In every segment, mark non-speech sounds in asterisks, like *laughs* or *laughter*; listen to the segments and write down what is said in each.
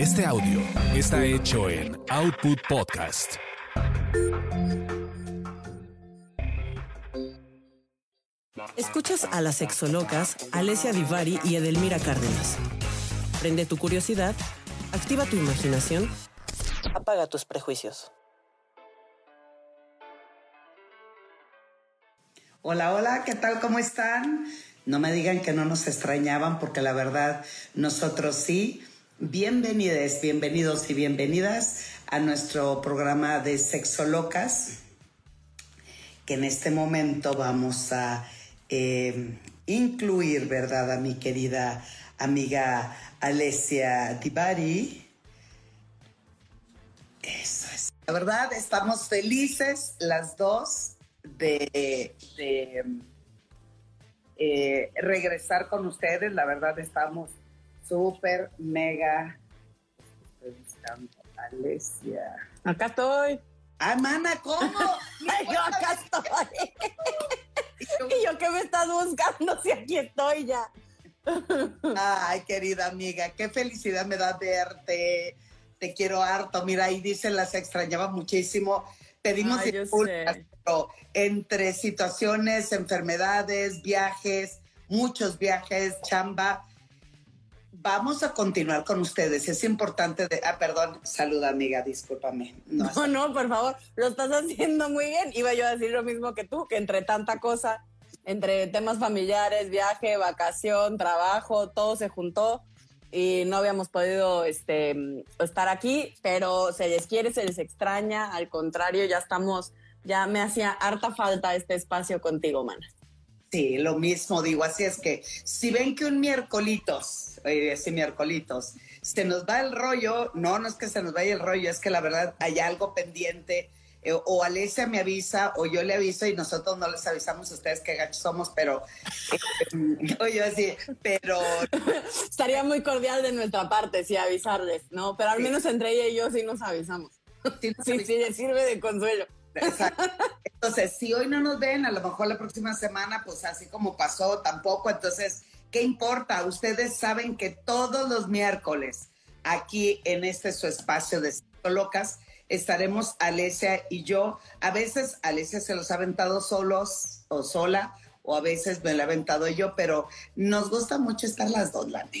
Este audio está hecho en Output Podcast. Escuchas a las sexolocas Alessia Divari y Edelmira Cárdenas. Prende tu curiosidad, activa tu imaginación, apaga tus prejuicios. Hola, hola, ¿qué tal? ¿Cómo están? No me digan que no nos extrañaban porque la verdad nosotros sí. Bienvenidos, bienvenidos y bienvenidas a nuestro programa de Sexo Locas, que en este momento vamos a eh, incluir, ¿verdad?, a mi querida amiga Alessia Dibari. Eso es. La verdad, estamos felices las dos de, de eh, regresar con ustedes. La verdad, estamos súper, mega. Estoy buscando a Alessia. Acá estoy. ¡Ah, mana, cómo! *laughs* yo acá estoy. *laughs* y yo *laughs* que me estás buscando si aquí estoy ya. Ay, querida amiga, qué felicidad me da verte. Te quiero harto. Mira, ahí dicen las extrañaba muchísimo. Pedimos Ay, disculpas, pero entre situaciones, enfermedades, viajes, muchos viajes, chamba, vamos a continuar con ustedes. Es importante ah, perdón, salud amiga, discúlpame. No, No, no, por favor, lo estás haciendo muy bien. Iba yo a decir lo mismo que tú, que entre tanta cosa, entre temas familiares, viaje, vacación, trabajo, todo se juntó y no habíamos podido este, estar aquí, pero se les quiere, se les extraña, al contrario, ya estamos, ya me hacía harta falta este espacio contigo, mana. Sí, lo mismo digo, así es que si ven que un miércolitos, eh, ese miércolitos, se nos va el rollo, no, no es que se nos vaya el rollo, es que la verdad hay algo pendiente, eh, o Alesia me avisa, o yo le aviso y nosotros no les avisamos a ustedes qué gachos somos, pero, eh, *laughs* yo así, pero *laughs* Estaría muy cordial de nuestra parte, sí, avisarles, ¿no? Pero al menos entre ella y yo sí nos avisamos. sí nos *laughs* Sí, sí, le sirve de consuelo. Exacto. Entonces, si hoy no nos ven, a lo mejor la próxima semana, pues así como pasó, tampoco. Entonces, ¿qué importa? Ustedes saben que todos los miércoles, aquí en este su espacio de Locas, estaremos Alesia y yo. A veces Alesia se los ha aventado solos o sola, o a veces me lo ha aventado yo, pero nos gusta mucho estar las dos, la neta.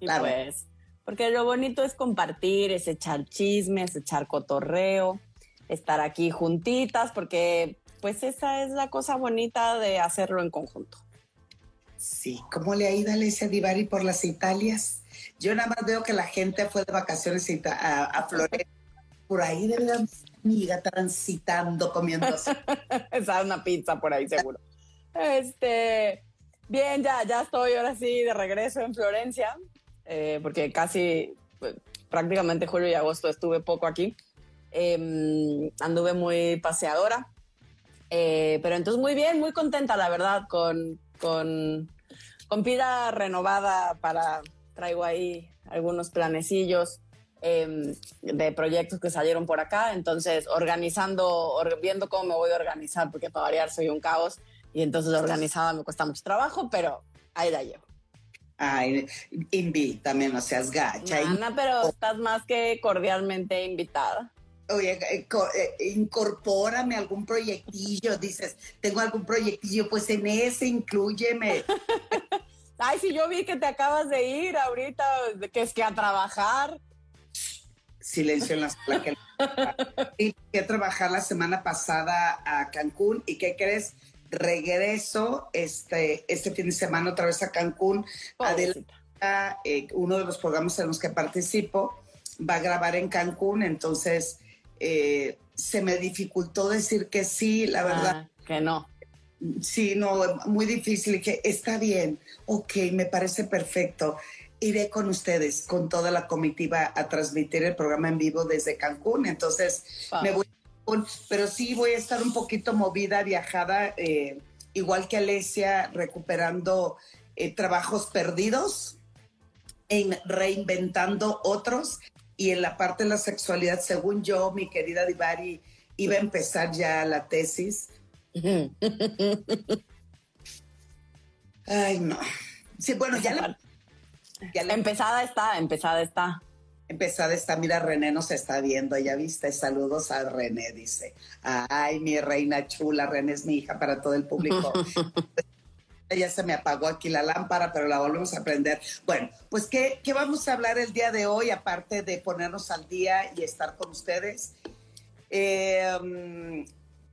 Y Claro. pues, porque lo bonito es compartir, es echar chismes, echar cotorreo, estar aquí juntitas, porque pues esa es la cosa bonita de hacerlo en conjunto. Sí, ¿cómo le ha ido a Alesia Divari por las Italias? Yo nada más veo que la gente fue de vacaciones a, a, Florencia. Por ahí debe de una amiga transitando, comiendo. Esa *laughs* es una pizza por ahí seguro. Este, bien, ya, ya estoy ahora sí de regreso en Florencia, eh, porque casi pues, prácticamente julio y agosto estuve poco aquí. Eh, anduve muy paseadora, Eh, pero entonces muy bien, muy contenta la verdad, con, con, con pila renovada para, traigo ahí algunos planecillos eh, de proyectos que salieron por acá, entonces organizando, or- viendo cómo me voy a organizar, porque para variar soy un caos y entonces organizada me cuesta mucho trabajo, pero ahí la llevo. Ay, invítame, no seas gacha. Ana, pero estás más que cordialmente invitada. Oye, eh, eh, incorpórame algún proyectillo. Dices, tengo algún proyectillo, pues en ese incluyeme. *laughs* Ay, si yo vi que te acabas de ir ahorita, que es que a trabajar. Silencio en la sala. Que... *laughs* y que trabajar la semana pasada a Cancún. ¿Y qué crees? Regreso este, este fin de semana otra vez a Cancún. Adelanta, eh, uno de los programas en los que participo va a grabar en Cancún, entonces eh, se me dificultó decir que sí, la verdad. Ah, que no. Sí, no, muy difícil. Y que está bien, ok, me parece perfecto. Iré con ustedes, con toda la comitiva, a transmitir el programa en vivo desde Cancún. Entonces, me voy a Cancún, pero sí voy a estar un poquito movida, viajada, eh, igual que Alesia, recuperando eh, trabajos perdidos, en reinventando otros. Y en la parte de la sexualidad, según yo, mi querida Divari, iba a empezar ya la tesis. Ay, no. Sí, bueno, ya la, ya la- Empezada está, empezada está. empezada está, mira, René nos está viendo, ya viste, saludos a René, dice. Ay, mi reina chula, René es mi hija para todo el público. *laughs* ya se me apagó aquí la lámpara, pero la volvemos a prender. Bueno, pues ¿qué, ¿qué, vamos a hablar el día de hoy, aparte de ponernos al día y estar con ustedes? Eh,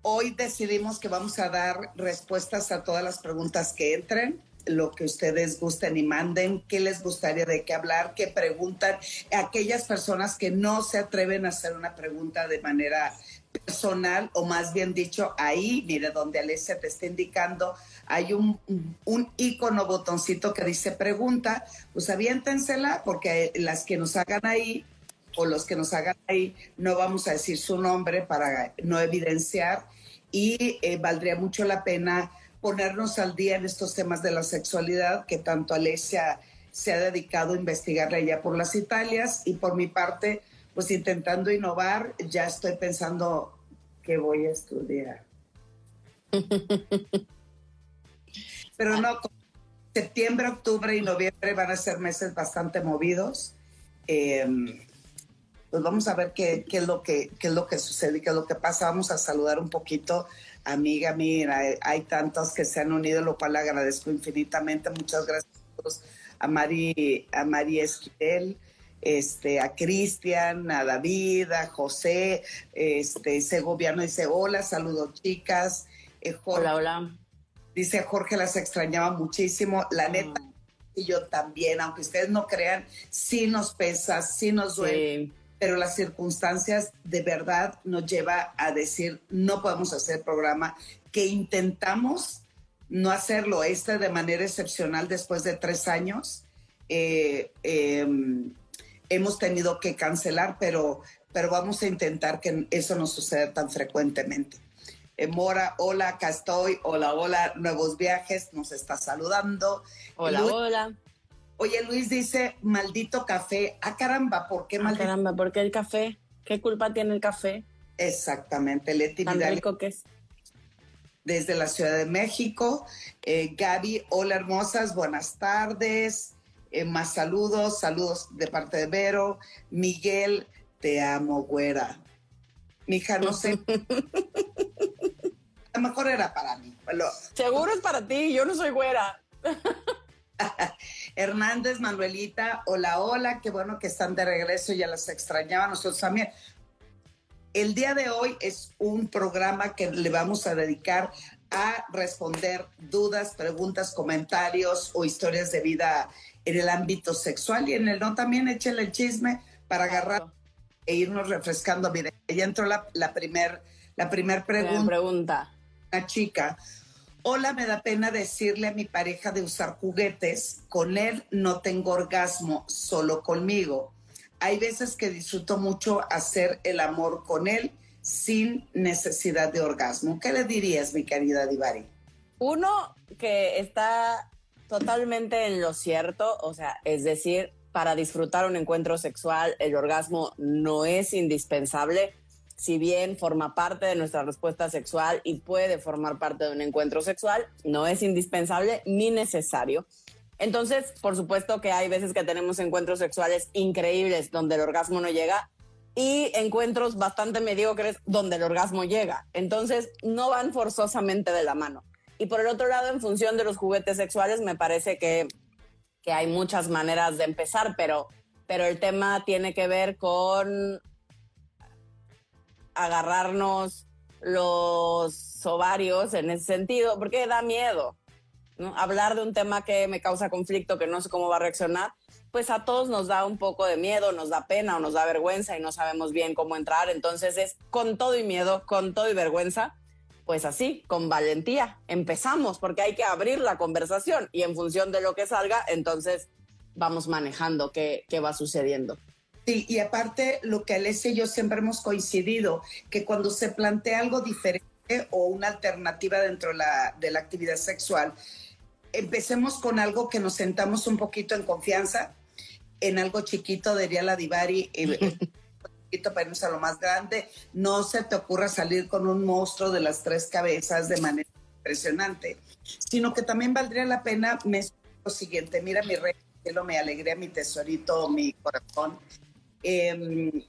hoy decidimos que vamos a dar respuestas a todas las preguntas que entren lo que ustedes gusten y manden, qué les gustaría de qué hablar, qué preguntan, aquellas personas que no se atreven a hacer una pregunta de manera personal o más bien dicho ahí, mire donde Alicia te está indicando, hay un, un icono botoncito que dice pregunta, pues aviéntensela porque las que nos hagan ahí o los que nos hagan ahí no vamos a decir su nombre para no evidenciar y eh, valdría mucho la pena ponernos al día en estos temas de la sexualidad que tanto Alesia se ha dedicado a investigarla ya por las Italias y por mi parte, pues intentando innovar, ya estoy pensando que voy a estudiar. *laughs* Pero no, septiembre, octubre y noviembre van a ser meses bastante movidos. Em, pues vamos a ver qué, qué, es lo que, qué es lo que sucede y qué es lo que pasa. Vamos a saludar un poquito amiga, mira, hay tantos que se han unido, lo cual agradezco infinitamente. Muchas gracias a Mari, a Mari Esquivel, este, a Cristian, a David, a José, este, ese gobierno dice, hola, saludos chicas. Eh, hola, hola. Dice Jorge, las extrañaba muchísimo. La mm. neta, y yo también, aunque ustedes no crean, sí nos pesa, sí nos duele pero las circunstancias de verdad nos lleva a decir no podemos hacer programa, que intentamos no hacerlo este de manera excepcional después de tres años. Eh, em, hemos tenido que cancelar, pero, pero vamos a intentar que eso no suceda tan frecuentemente. Eh, Mora, hola, acá estoy. Hola, hola, nuevos viajes, nos está saludando. Hola, hola. Oye, Luis dice, maldito café. Ah, caramba, ¿por qué ah, maldito? Ah, caramba, ¿por qué el café? ¿Qué culpa tiene el café? Exactamente, Leti Tan rico que es. Desde la Ciudad de México. Eh, Gaby, hola hermosas, buenas tardes. Eh, más saludos, saludos de parte de Vero. Miguel, te amo, güera. Mija, no sé. A *laughs* lo mejor era para mí. Seguro es para ti, yo no soy güera. *laughs* Hernández, Manuelita, hola, hola, qué bueno que están de regreso, ya las extrañaba nosotros también. El día de hoy es un programa que le vamos a dedicar a responder dudas, preguntas, comentarios o historias de vida en el ámbito sexual y en el no también échenle el chisme para agarrar e irnos refrescando. Mire, ya entró la, la primer, la primer pregunta. pregunta. Una chica, Hola, me da pena decirle a mi pareja de usar juguetes. Con él no tengo orgasmo, solo conmigo. Hay veces que disfruto mucho hacer el amor con él sin necesidad de orgasmo. ¿Qué le dirías, mi querida Divari? Uno que está totalmente en lo cierto, o sea, es decir, para disfrutar un encuentro sexual, el orgasmo no es indispensable si bien forma parte de nuestra respuesta sexual y puede formar parte de un encuentro sexual, no es indispensable ni necesario. Entonces, por supuesto que hay veces que tenemos encuentros sexuales increíbles donde el orgasmo no llega y encuentros bastante mediocres donde el orgasmo llega. Entonces, no van forzosamente de la mano. Y por el otro lado, en función de los juguetes sexuales, me parece que, que hay muchas maneras de empezar, pero, pero el tema tiene que ver con agarrarnos los ovarios en ese sentido, porque da miedo. Hablar de un tema que me causa conflicto, que no sé cómo va a reaccionar, pues a todos nos da un poco de miedo, nos da pena o nos da vergüenza y no sabemos bien cómo entrar. Entonces es con todo y miedo, con todo y vergüenza, pues así, con valentía, empezamos, porque hay que abrir la conversación y en función de lo que salga, entonces vamos manejando qué, qué va sucediendo. Sí, y aparte lo que Alessia y yo siempre hemos coincidido, que cuando se plantea algo diferente o una alternativa dentro de la, de la actividad sexual, empecemos con algo que nos sentamos un poquito en confianza, en algo chiquito, diría la Divari, eh, *laughs* chiquito para irnos a lo más grande, no se te ocurra salir con un monstruo de las tres cabezas de manera impresionante, sino que también valdría la pena me lo siguiente, mira mi rey, me alegré mi tesorito, mi corazón, Em,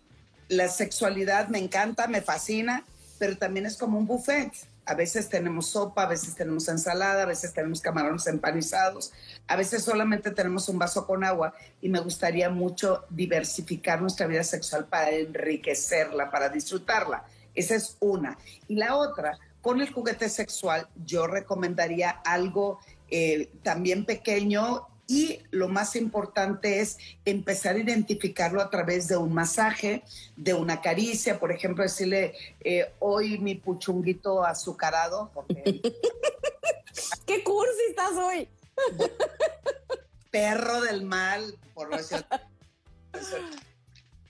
la sexualidad me encanta, me fascina, pero también es como un buffet. A veces tenemos sopa, a veces tenemos ensalada, a veces tenemos camarones empanizados, a veces solamente tenemos un vaso con agua y me gustaría mucho diversificar nuestra vida sexual para enriquecerla, para disfrutarla. Esa es una. Y la otra, con el juguete sexual, yo recomendaría algo eh, también pequeño y lo más importante es empezar a identificarlo a través de un masaje, de una caricia, por ejemplo, decirle, eh, hoy mi puchunguito azucarado. *laughs* ¿Qué cursi estás hoy? *laughs* Perro del mal, por lo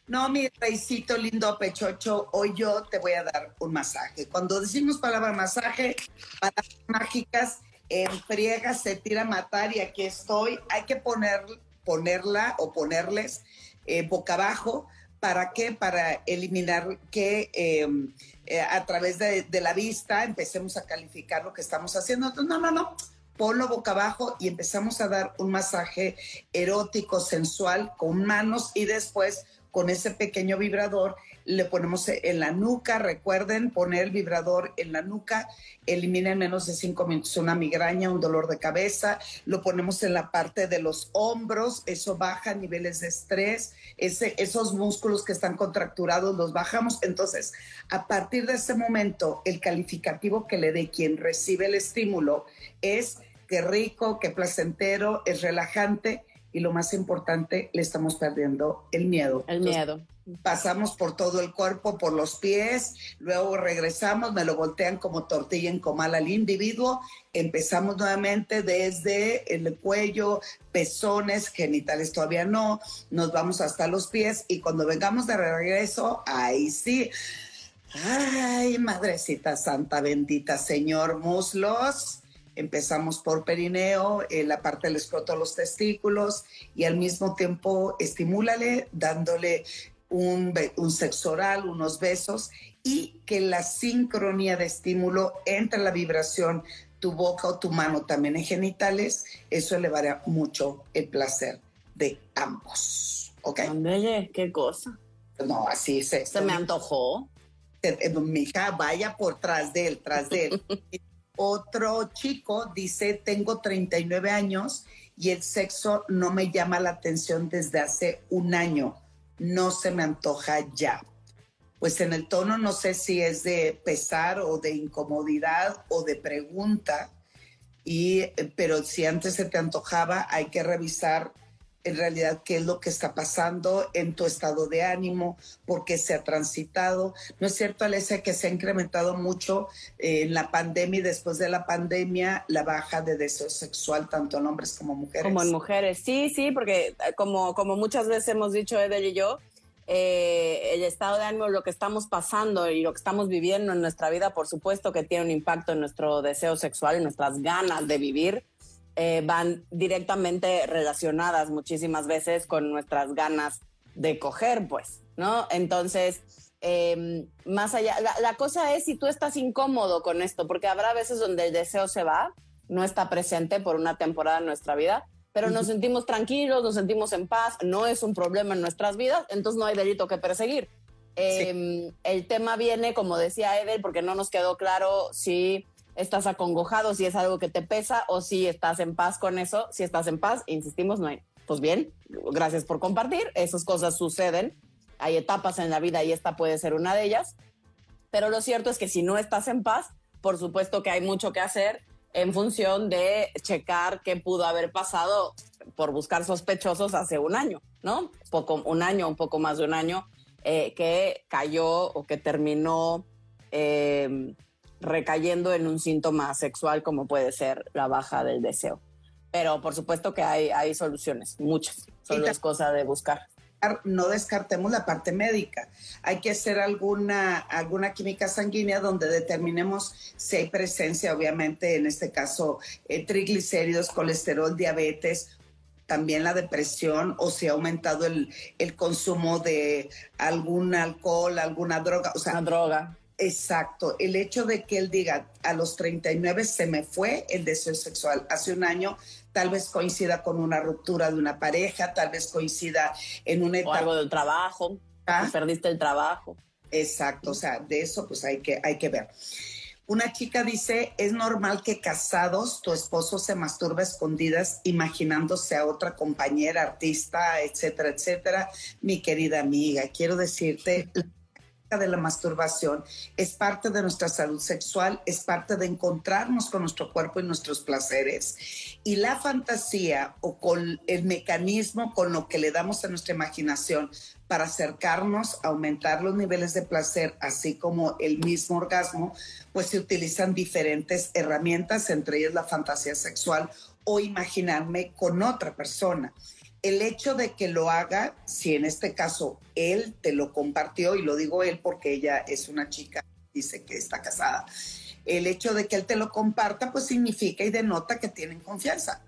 No, mi reicito lindo pechocho, hoy yo te voy a dar un masaje. Cuando decimos palabra masaje, palabras mágicas, en friega se tira a matar y aquí estoy. Hay que poner, ponerla o ponerles eh, boca abajo. ¿Para qué? Para eliminar que em, eh, a través de, la vista empecemos a calificar lo que estamos haciendo. Entonces, no, no, no. Ponlo boca abajo y empezamos a dar un masaje erótico, sensual, con manos y después con ese pequeño vibrador le ponemos en la nuca, recuerden poner el vibrador en la nuca, elimina en menos de cinco minutos una migraña, un dolor de cabeza, lo ponemos en la parte de los hombros, eso baja niveles de estrés, ese, esos músculos que están contracturados los bajamos, entonces a partir de ese momento el calificativo que le dé quien recibe el estímulo es que rico, que placentero, es relajante y lo más importante, le estamos perdiendo el miedo. El miedo pasamos por todo el cuerpo, por los pies, luego regresamos, me lo voltean como tortilla en comal al individuo, empezamos nuevamente desde el cuello, pezones, genitales todavía no, nos vamos hasta los pies y cuando vengamos de regreso, ahí sí. Ay, madrecita santa bendita, Señor, muslos. Empezamos por perineo, en la parte del escroto, los testículos y al mismo tiempo estimúlale dándole un, sexo oral, unos besos y que la sincronía de estímulo entre la vibración, tu boca o tu mano también en genitales, eso elevará mucho el placer de ambos. ¿Ok? qué cosa. No, así es. Se me antojó. Eh, eh, mi hija, vaya por tras de él, tras de él. *laughs* Otro chico dice, tengo 39 años y el sexo no me llama la atención desde hace un año no se me antoja ya. Pues en el tono no sé si es de pesar o de incomodidad o de pregunta, y, eh, pero si antes se te antojaba, hay que revisar en realidad qué es lo que está pasando en tu estado de ánimo, por qué se ha transitado. ¿No es cierto, Alessia, que se ha incrementado mucho eh, en la pandemia y después de la pandemia la baja de deseo sexual tanto en hombres como mujeres? Como en mujeres, sí, sí, porque eh, como, como muchas veces hemos dicho Edel y yo, eh, el estado de ánimo, lo que estamos pasando y lo que estamos viviendo en nuestra vida, por supuesto que tiene un impacto en nuestro deseo sexual, en nuestras ganas de vivir eh, van directamente relacionadas muchísimas veces con nuestras ganas de coger, pues, ¿no? Entonces, em, más allá, la, cosa es si tú estás incómodo con esto, porque habrá veces donde el deseo se va, no está presente por una temporada en nuestra vida, pero nos sentimos tranquilos, nos sentimos en paz, no es un problema en nuestras vidas, entonces no hay delito que perseguir. Em, el tema viene, como decía Edel, porque no nos quedó claro si estás acongojado, si es algo que te pesa o si estás en paz con eso. Si estás en paz, insistimos, no hay. Pues bien, gracias por compartir. Esas cosas suceden. Hay etapas en la vida y esta puede ser una de ellas. Pero lo cierto es que si no estás en paz, por supuesto que hay mucho que hacer en función de checar qué pudo haber pasado por buscar sospechosos hace un año, ¿no? Un año, un poco más de un año, eh, que cayó o que terminó eh, recayendo en un síntoma sexual como puede ser la baja del deseo. Pero por supuesto que hay, hay soluciones, muchas. Solo es cosa de buscar. No descartemos la parte médica. Hay que hacer alguna, alguna química sanguínea donde determinemos si hay presencia, obviamente, en este caso, eh, triglicéridos, colesterol, diabetes, también la depresión o si ha aumentado el, el consumo de algún alcohol, alguna droga. O sea, Una droga Exacto, el hecho de que él diga a los 39 se me fue el deseo sexual, hace un año tal vez coincida con una ruptura de una pareja, tal vez coincida en una etapa. O algo del trabajo, ¿Ah? perdiste el trabajo. Exacto, o sea, de eso pues hay que, hay que ver. Una chica dice, es normal que casados tu esposo se masturbe a escondidas imaginándose a otra compañera, artista, etcétera, etcétera. Mi querida amiga, quiero decirte, de la masturbación es parte de nuestra salud sexual, es parte de encontrarnos con nuestro cuerpo y nuestros placeres. Y la fantasía o con el mecanismo con lo que le damos a nuestra imaginación para acercarnos, aumentar los niveles de placer, así como el mismo orgasmo, pues se utilizan diferentes herramientas, entre ellas la fantasía sexual o imaginarme con otra persona el hecho de que lo haga, si en este caso él te lo compartió, y lo digo él porque ella es una chica, dice que está casada, el hecho de que él te lo comparta, pues significa y denota que tienen confianza,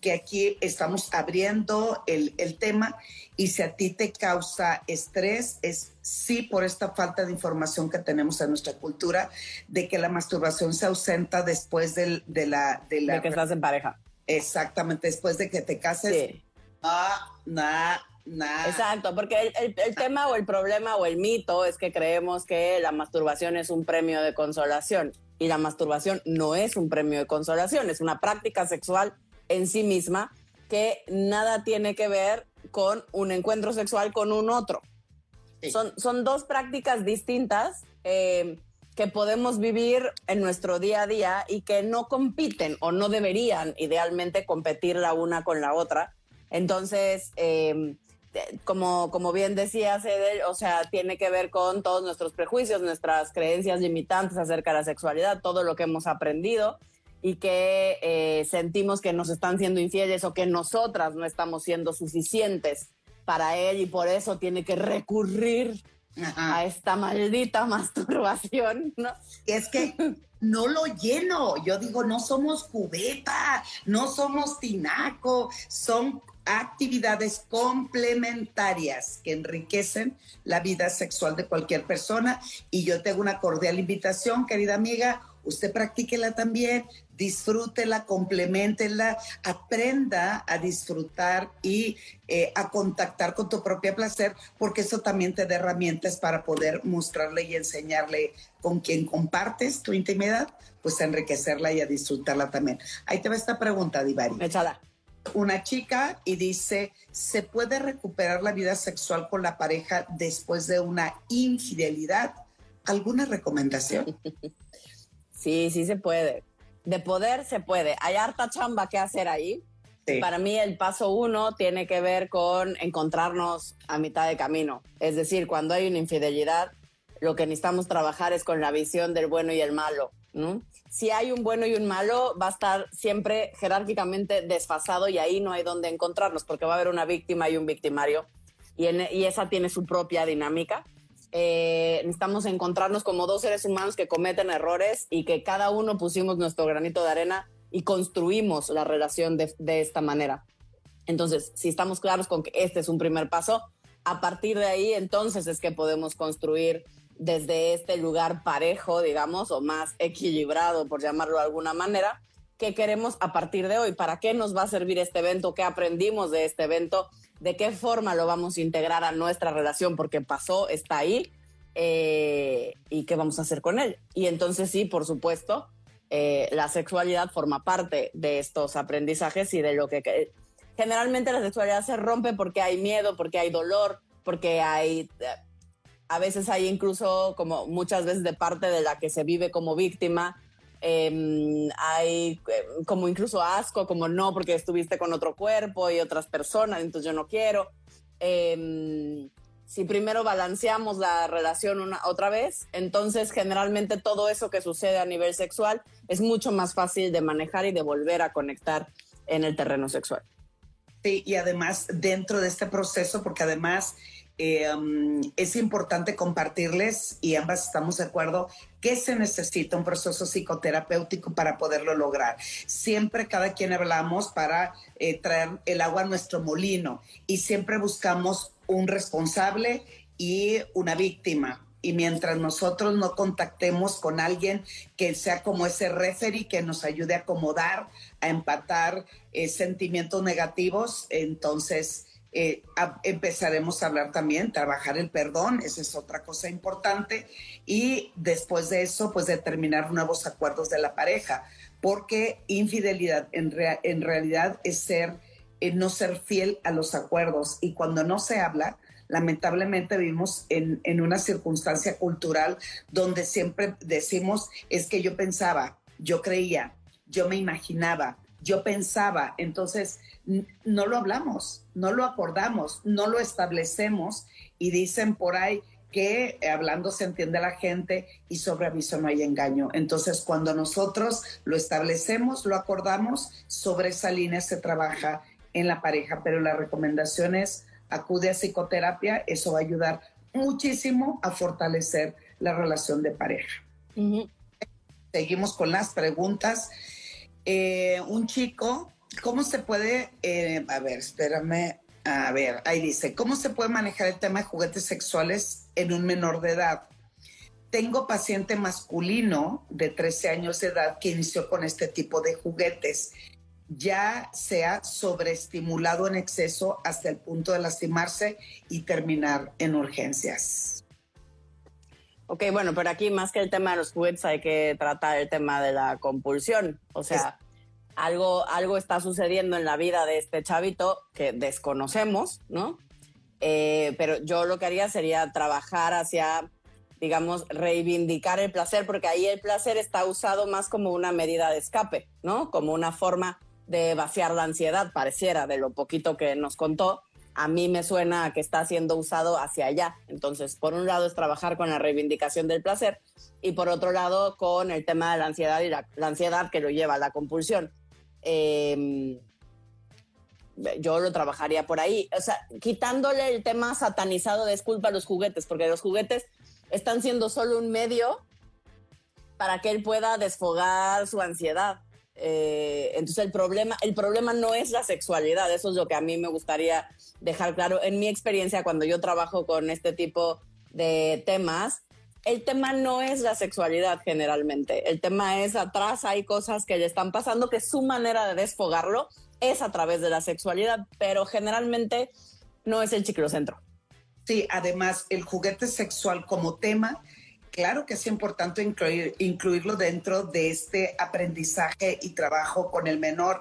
que aquí estamos abriendo el, el tema y si a ti te causa estrés, es sí por esta falta de información que tenemos en nuestra cultura, de que la masturbación se ausenta después de la... De, la, de que estás en pareja. Exactamente, después de que te cases. Sí nada, nada. Exacto, porque el, tema o el problema o el mito es que creemos que la masturbación es un premio de consolación y la masturbación no es un premio de consolación, es una práctica sexual en sí misma que nada tiene que ver con un encuentro sexual con un otro. Son, son dos prácticas distintas eh, que podemos vivir en nuestro día a día y que no compiten o no deberían idealmente competir la una con la otra, entonces, em, como, como bien decía Edel, o sea, tiene que ver con todos nuestros prejuicios, nuestras creencias limitantes acerca de la sexualidad, todo lo que hemos aprendido y que eh, sentimos que nos están siendo infieles o que nosotras no estamos siendo suficientes para él y por eso tiene que recurrir a esta maldita masturbación, ¿no? Es que no lo lleno, yo digo, no somos cubeta, no somos tinaco, son actividades complementarias que enriquecen la vida sexual de cualquier persona. Y yo tengo una cordial invitación, querida amiga, usted practíquela también, disfrútela, complementela, aprenda a disfrutar y eh, a contactar con tu propio placer, porque eso también te da herramientas para poder mostrarle y enseñarle con quien compartes tu intimidad, pues a enriquecerla y a disfrutarla también. Ahí te va esta pregunta, Divari. Echala una chica y dice, ¿se puede recuperar la vida sexual con la pareja después de una infidelidad? ¿Alguna recomendación? *laughs* Sí, sí se puede. De poder se puede. Hay harta chamba que hacer ahí. Para mí el paso uno tiene que ver con encontrarnos a mitad de camino. Es decir, cuando hay una infidelidad, lo que necesitamos trabajar es con la visión del bueno y el malo. ¿no? Si hay un bueno y un malo, va a estar siempre jerárquicamente desfasado y ahí no hay donde encontrarlos, porque va a haber una víctima y un victimario, y, esa tiene su propia dinámica. Eh, necesitamos encontrarnos como dos seres humanos que cometen errores y que cada uno pusimos nuestro granito de arena y construimos la relación de esta manera. Entonces, si estamos claros con que este es un primer paso, a partir de ahí entonces es que podemos construir desde este lugar parejo, digamos, o más equilibrado, por llamarlo de alguna manera, ¿qué queremos a partir de hoy? ¿Para qué nos va a servir este evento? ¿Qué aprendimos de este evento? ¿De qué forma lo vamos a integrar a nuestra relación? Porque pasó, está ahí. Eh, ¿Y qué vamos a hacer con él? Y entonces sí, por supuesto, eh, la sexualidad forma parte de estos aprendizajes y de lo que... Generalmente la sexualidad se rompe porque hay miedo, porque hay dolor, porque hay eh, a veces hay incluso, como muchas veces de parte de la que se vive como víctima, em, hay em, como incluso asco, como no, porque estuviste con otro cuerpo y otras personas, entonces yo no quiero. Em, si primero balanceamos la relación una, otra vez, entonces generalmente todo eso que sucede a nivel sexual es mucho más fácil de manejar y de volver a conectar en el terreno sexual. Sí, y además dentro de este proceso, porque además um, es importante compartirles y ambas estamos de acuerdo que se necesita un proceso psicoterapéutico para poderlo lograr. Siempre cada quien hablamos para eh, traer el agua a nuestro molino y siempre buscamos un responsable y una víctima. y mientras nosotros no contactemos con alguien que sea como ese referee que nos ayude a acomodar, a empatar eh, sentimientos negativos, entonces eh, empezaremos a hablar también, trabajar el perdón, esa es otra cosa importante, y después de eso, pues determinar nuevos acuerdos de la pareja, porque infidelidad en, realidad es ser, eh, no ser fiel a los acuerdos, y cuando no se habla, lamentablemente vivimos en, en, una circunstancia cultural donde siempre decimos, es que yo pensaba, yo creía, yo me imaginaba, yo pensaba, entonces no lo hablamos, no lo acordamos, no lo establecemos y dicen por ahí que hablando se entiende la gente y sobre aviso no hay engaño. Entonces, cuando nosotros lo establecemos, lo acordamos, sobre esa línea se trabaja en la pareja, pero la recomendación es acude a psicoterapia, eso va a ayudar muchísimo a fortalecer la relación de pareja. Seguimos con las preguntas. Eh, un chico, ¿cómo se puede, eh, a ver, espérame, a ver, ahí dice, ¿cómo se puede manejar el tema de juguetes sexuales en un menor de edad? Tengo paciente masculino de 13 años de edad que inició con este tipo de juguetes ya se ha sobreestimulado en exceso hasta el punto de lastimarse y terminar en urgencias. Ok, bueno, pero aquí más que el tema de los juguetes hay que tratar el tema de la compulsión. O sea, algo, algo está sucediendo en la vida de este chavito que desconocemos, ¿no? Eh, pero yo lo que haría sería trabajar hacia, digamos, reivindicar el placer, porque ahí el placer está usado más como una medida de escape, ¿no? Como una forma de vaciar la ansiedad, pareciera, de lo poquito que nos contó, a mí me suena que está siendo usado hacia allá. Entonces, por un lado es trabajar con la reivindicación del placer y por otro lado con el tema de la ansiedad y la, ansiedad que lo lleva a la compulsión. Em, yo lo trabajaría por ahí, o sea, quitándole el tema satanizado de a los juguetes, porque los juguetes están siendo solo un medio para que él pueda desfogar su ansiedad. Eh, entonces el problema, el problema no es la sexualidad, eso es lo que a mí me gustaría dejar claro. En mi experiencia, cuando yo trabajo con este tipo de temas, el tema no es la sexualidad generalmente, el tema es atrás hay cosas que le están pasando que su manera de desfogarlo es a través de la sexualidad, pero generalmente no es el ciclocentro. Sí, además el juguete sexual como tema claro que es importante incluirlo dentro de este aprendizaje y trabajo con el menor,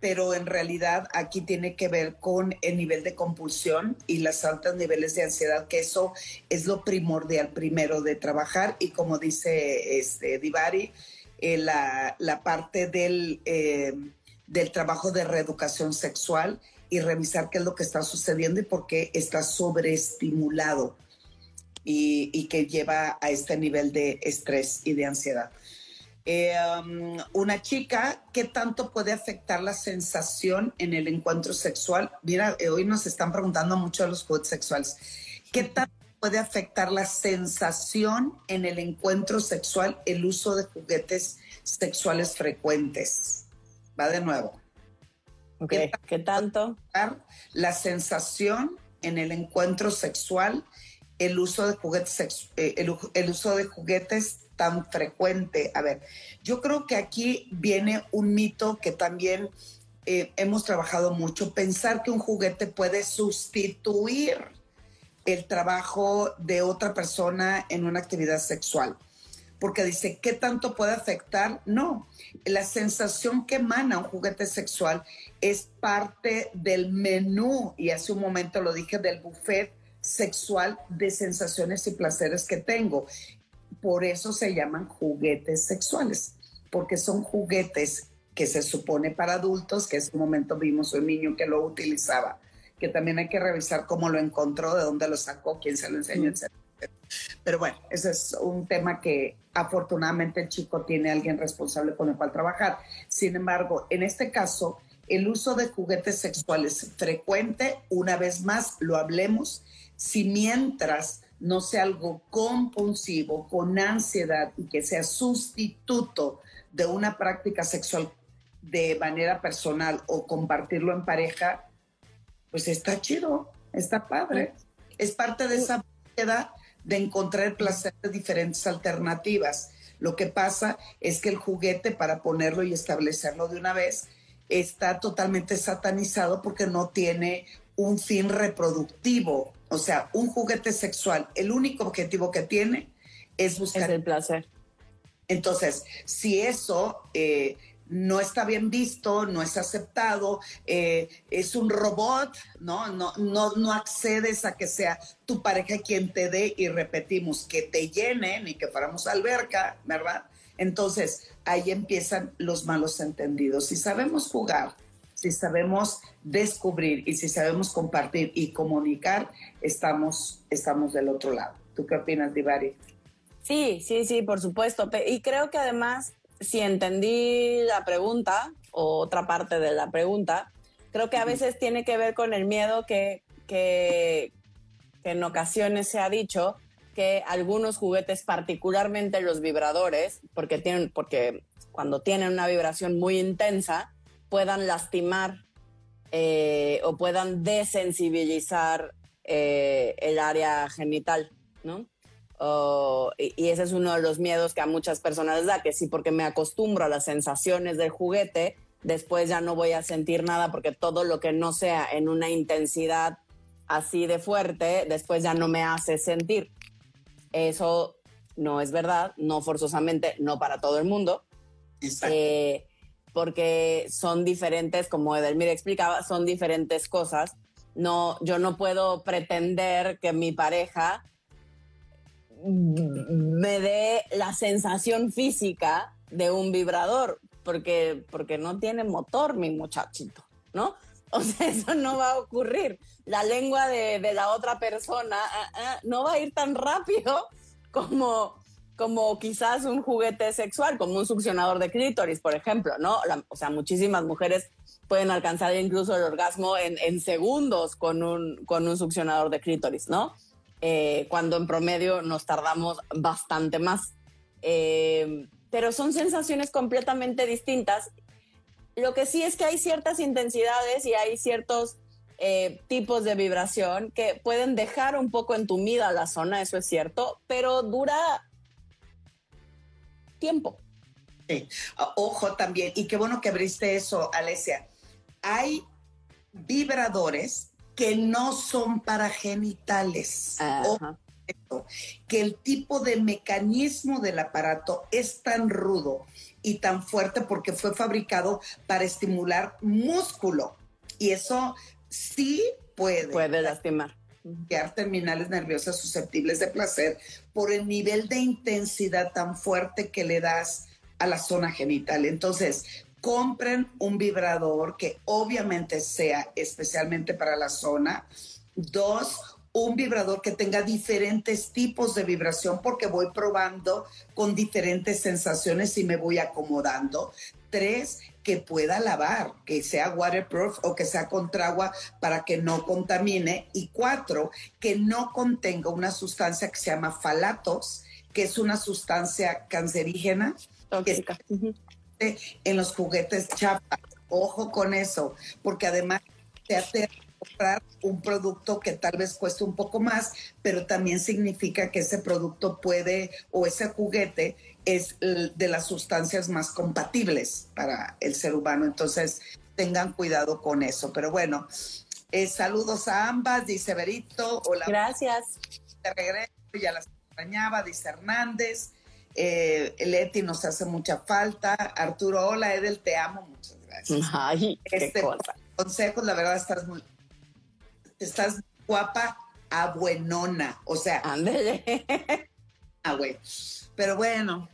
pero en realidad aquí tiene que ver con el nivel de compulsión y los altos niveles de ansiedad, que eso es lo primordial primero de trabajar. Y como dice este Divari, eh, la, parte del, eh, del trabajo de reeducación sexual y revisar qué es lo que está sucediendo y por qué está sobreestimulado y, que lleva a este nivel de estrés y de ansiedad. Eh, um, una chica, ¿qué tanto puede afectar la sensación en el encuentro sexual? Mira, eh, hoy nos están preguntando mucho a los juguetes sexuales. ¿Qué tanto puede afectar la sensación en el encuentro sexual el uso de juguetes sexuales frecuentes? Va de nuevo. ¿Qué, ¿Qué tanto? La sensación en el encuentro sexual el uso de juguetes, eh, el, uso de juguetes tan frecuente. A ver, yo creo que aquí viene un mito que también eh, hemos trabajado mucho, pensar que un juguete puede sustituir el trabajo de otra persona en una actividad sexual. Porque dice, ¿qué tanto puede afectar? No, la sensación que emana un juguete sexual es parte del menú, y hace un momento lo dije, del buffet sexual de sensaciones y placeres que tengo. Por eso se llaman juguetes sexuales, porque son juguetes que se supone para adultos, que en ese momento vimos un niño que lo utilizaba, que también hay que revisar cómo lo encontró, de dónde lo sacó, quién se lo enseñó, etc. Pero bueno, ese es un tema que afortunadamente el chico tiene alguien responsable con el cual trabajar. Sin embargo, en este caso, el uso de juguetes sexuales frecuente, una vez más, lo hablemos, si mientras no sea algo compulsivo, con ansiedad y que sea sustituto de una práctica sexual de manera personal o compartirlo en pareja, pues está chido, está padre. Es parte de esa búsqueda de encontrar placer de diferentes alternativas. Lo que pasa es que el juguete, para ponerlo y establecerlo de una vez, está totalmente satanizado porque no tiene un fin reproductivo. O sea, un juguete sexual, el único objetivo que tiene es buscar el placer. Entonces, si eso eh, no está bien visto, no es aceptado, eh, es un robot, ¿no? No, ¿no? no accedes a que sea tu pareja quien te dé y repetimos, que te llenen y que fuéramos alberca, ¿verdad? Entonces, ahí empiezan los malos entendidos. Si sabemos jugar, si sabemos descubrir y si sabemos compartir y comunicar, estamos, estamos del otro lado. ¿Tú qué opinas, Divari? Sí, sí, sí, por supuesto. Y creo que además, si entendí la pregunta, o otra parte de la pregunta, creo que a veces tiene que ver con el miedo que, que, en ocasiones se ha dicho que algunos juguetes, particularmente los vibradores, porque tienen, porque cuando tienen una vibración muy intensa, puedan lastimar eh, o puedan desensibilizar eh, el área genital, ¿no? y, ese es uno de los miedos que a muchas personas les da, que sí, porque me acostumbro a las sensaciones del juguete, después ya no voy a sentir nada porque todo lo que no sea en una intensidad así de fuerte, después ya no me hace sentir. Eso no es verdad, no forzosamente, no para todo el mundo. Eh, porque son diferentes, como Edelmira explicaba, son diferentes cosas. No, yo no puedo pretender que mi pareja me dé la sensación física de un vibrador, porque, porque no tiene motor mi muchachito, ¿no? *laughs* O sea, eso no va a ocurrir. La lengua de, la otra persona ah, ah, no va a ir tan rápido como, como quizás un juguete sexual, como un succionador de clítoris, por ejemplo, ¿no? o sea, muchísimas mujeres pueden alcanzar incluso el orgasmo en, segundos con un, con un succionador de clítoris, ¿no? Eh, cuando en promedio nos tardamos bastante más. Eh, pero son sensaciones completamente distintas. Lo que sí es que hay ciertas intensidades y hay ciertos eh, tipos de vibración que pueden dejar un poco entumida la zona, eso es cierto, pero dura tiempo. Sí. Ojo también, y qué bueno que abriste eso, Alesia. Hay vibradores que no son para genitales. que el tipo de mecanismo del aparato es tan rudo y tan fuerte porque fue fabricado para estimular músculo. Y eso sí puede. Puede lastimar. Crear terminales nerviosas susceptibles de placer por el nivel de intensidad tan fuerte que le das a la zona genital. Entonces, compren un vibrador que obviamente sea especialmente para la zona. Dos, un vibrador que tenga diferentes tipos de vibración porque voy probando con diferentes sensaciones y me voy acomodando. Tres, que pueda lavar, que sea waterproof o que sea contra agua para que no contamine. Y cuatro, que no contenga una sustancia que se llama falatos, que es una sustancia cancerígena. Tóxica en los juguetes chapa. Ojo con eso, porque además te hace comprar un producto que tal vez cueste un poco más, pero también significa que ese producto puede o ese juguete es de las sustancias más compatibles para el ser humano. Entonces, tengan cuidado con eso. Pero bueno, eh, saludos a ambas, dice Berito. Hola. Gracias. De regreso, ya las extrañaba, dice Hernández. Eh, Leti nos hace mucha falta. Arturo, hola, Edel, te amo, muchas gracias. Ay, este, Consejos, la verdad, estás muy, estás guapa, abuenona, o sea. Ándele. Ah, güey. Pero bueno,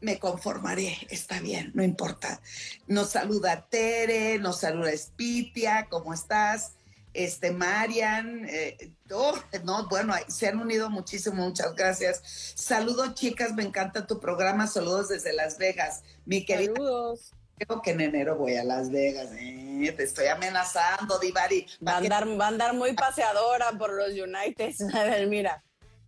me conformaré, está bien, no importa. Nos saluda Tere, nos saluda Spitia, ¿cómo estás? este, Marian, eh, oh, no, bueno, se han unido muchísimo, muchas gracias. Saludos, chicas, me encanta tu programa, saludos desde Las Vegas. Mi querida. Saludos. Creo que en enero voy a Las Vegas, eh, te estoy amenazando, Divari. Va a, andar, va a andar muy paseadora por los United, *laughs* mira.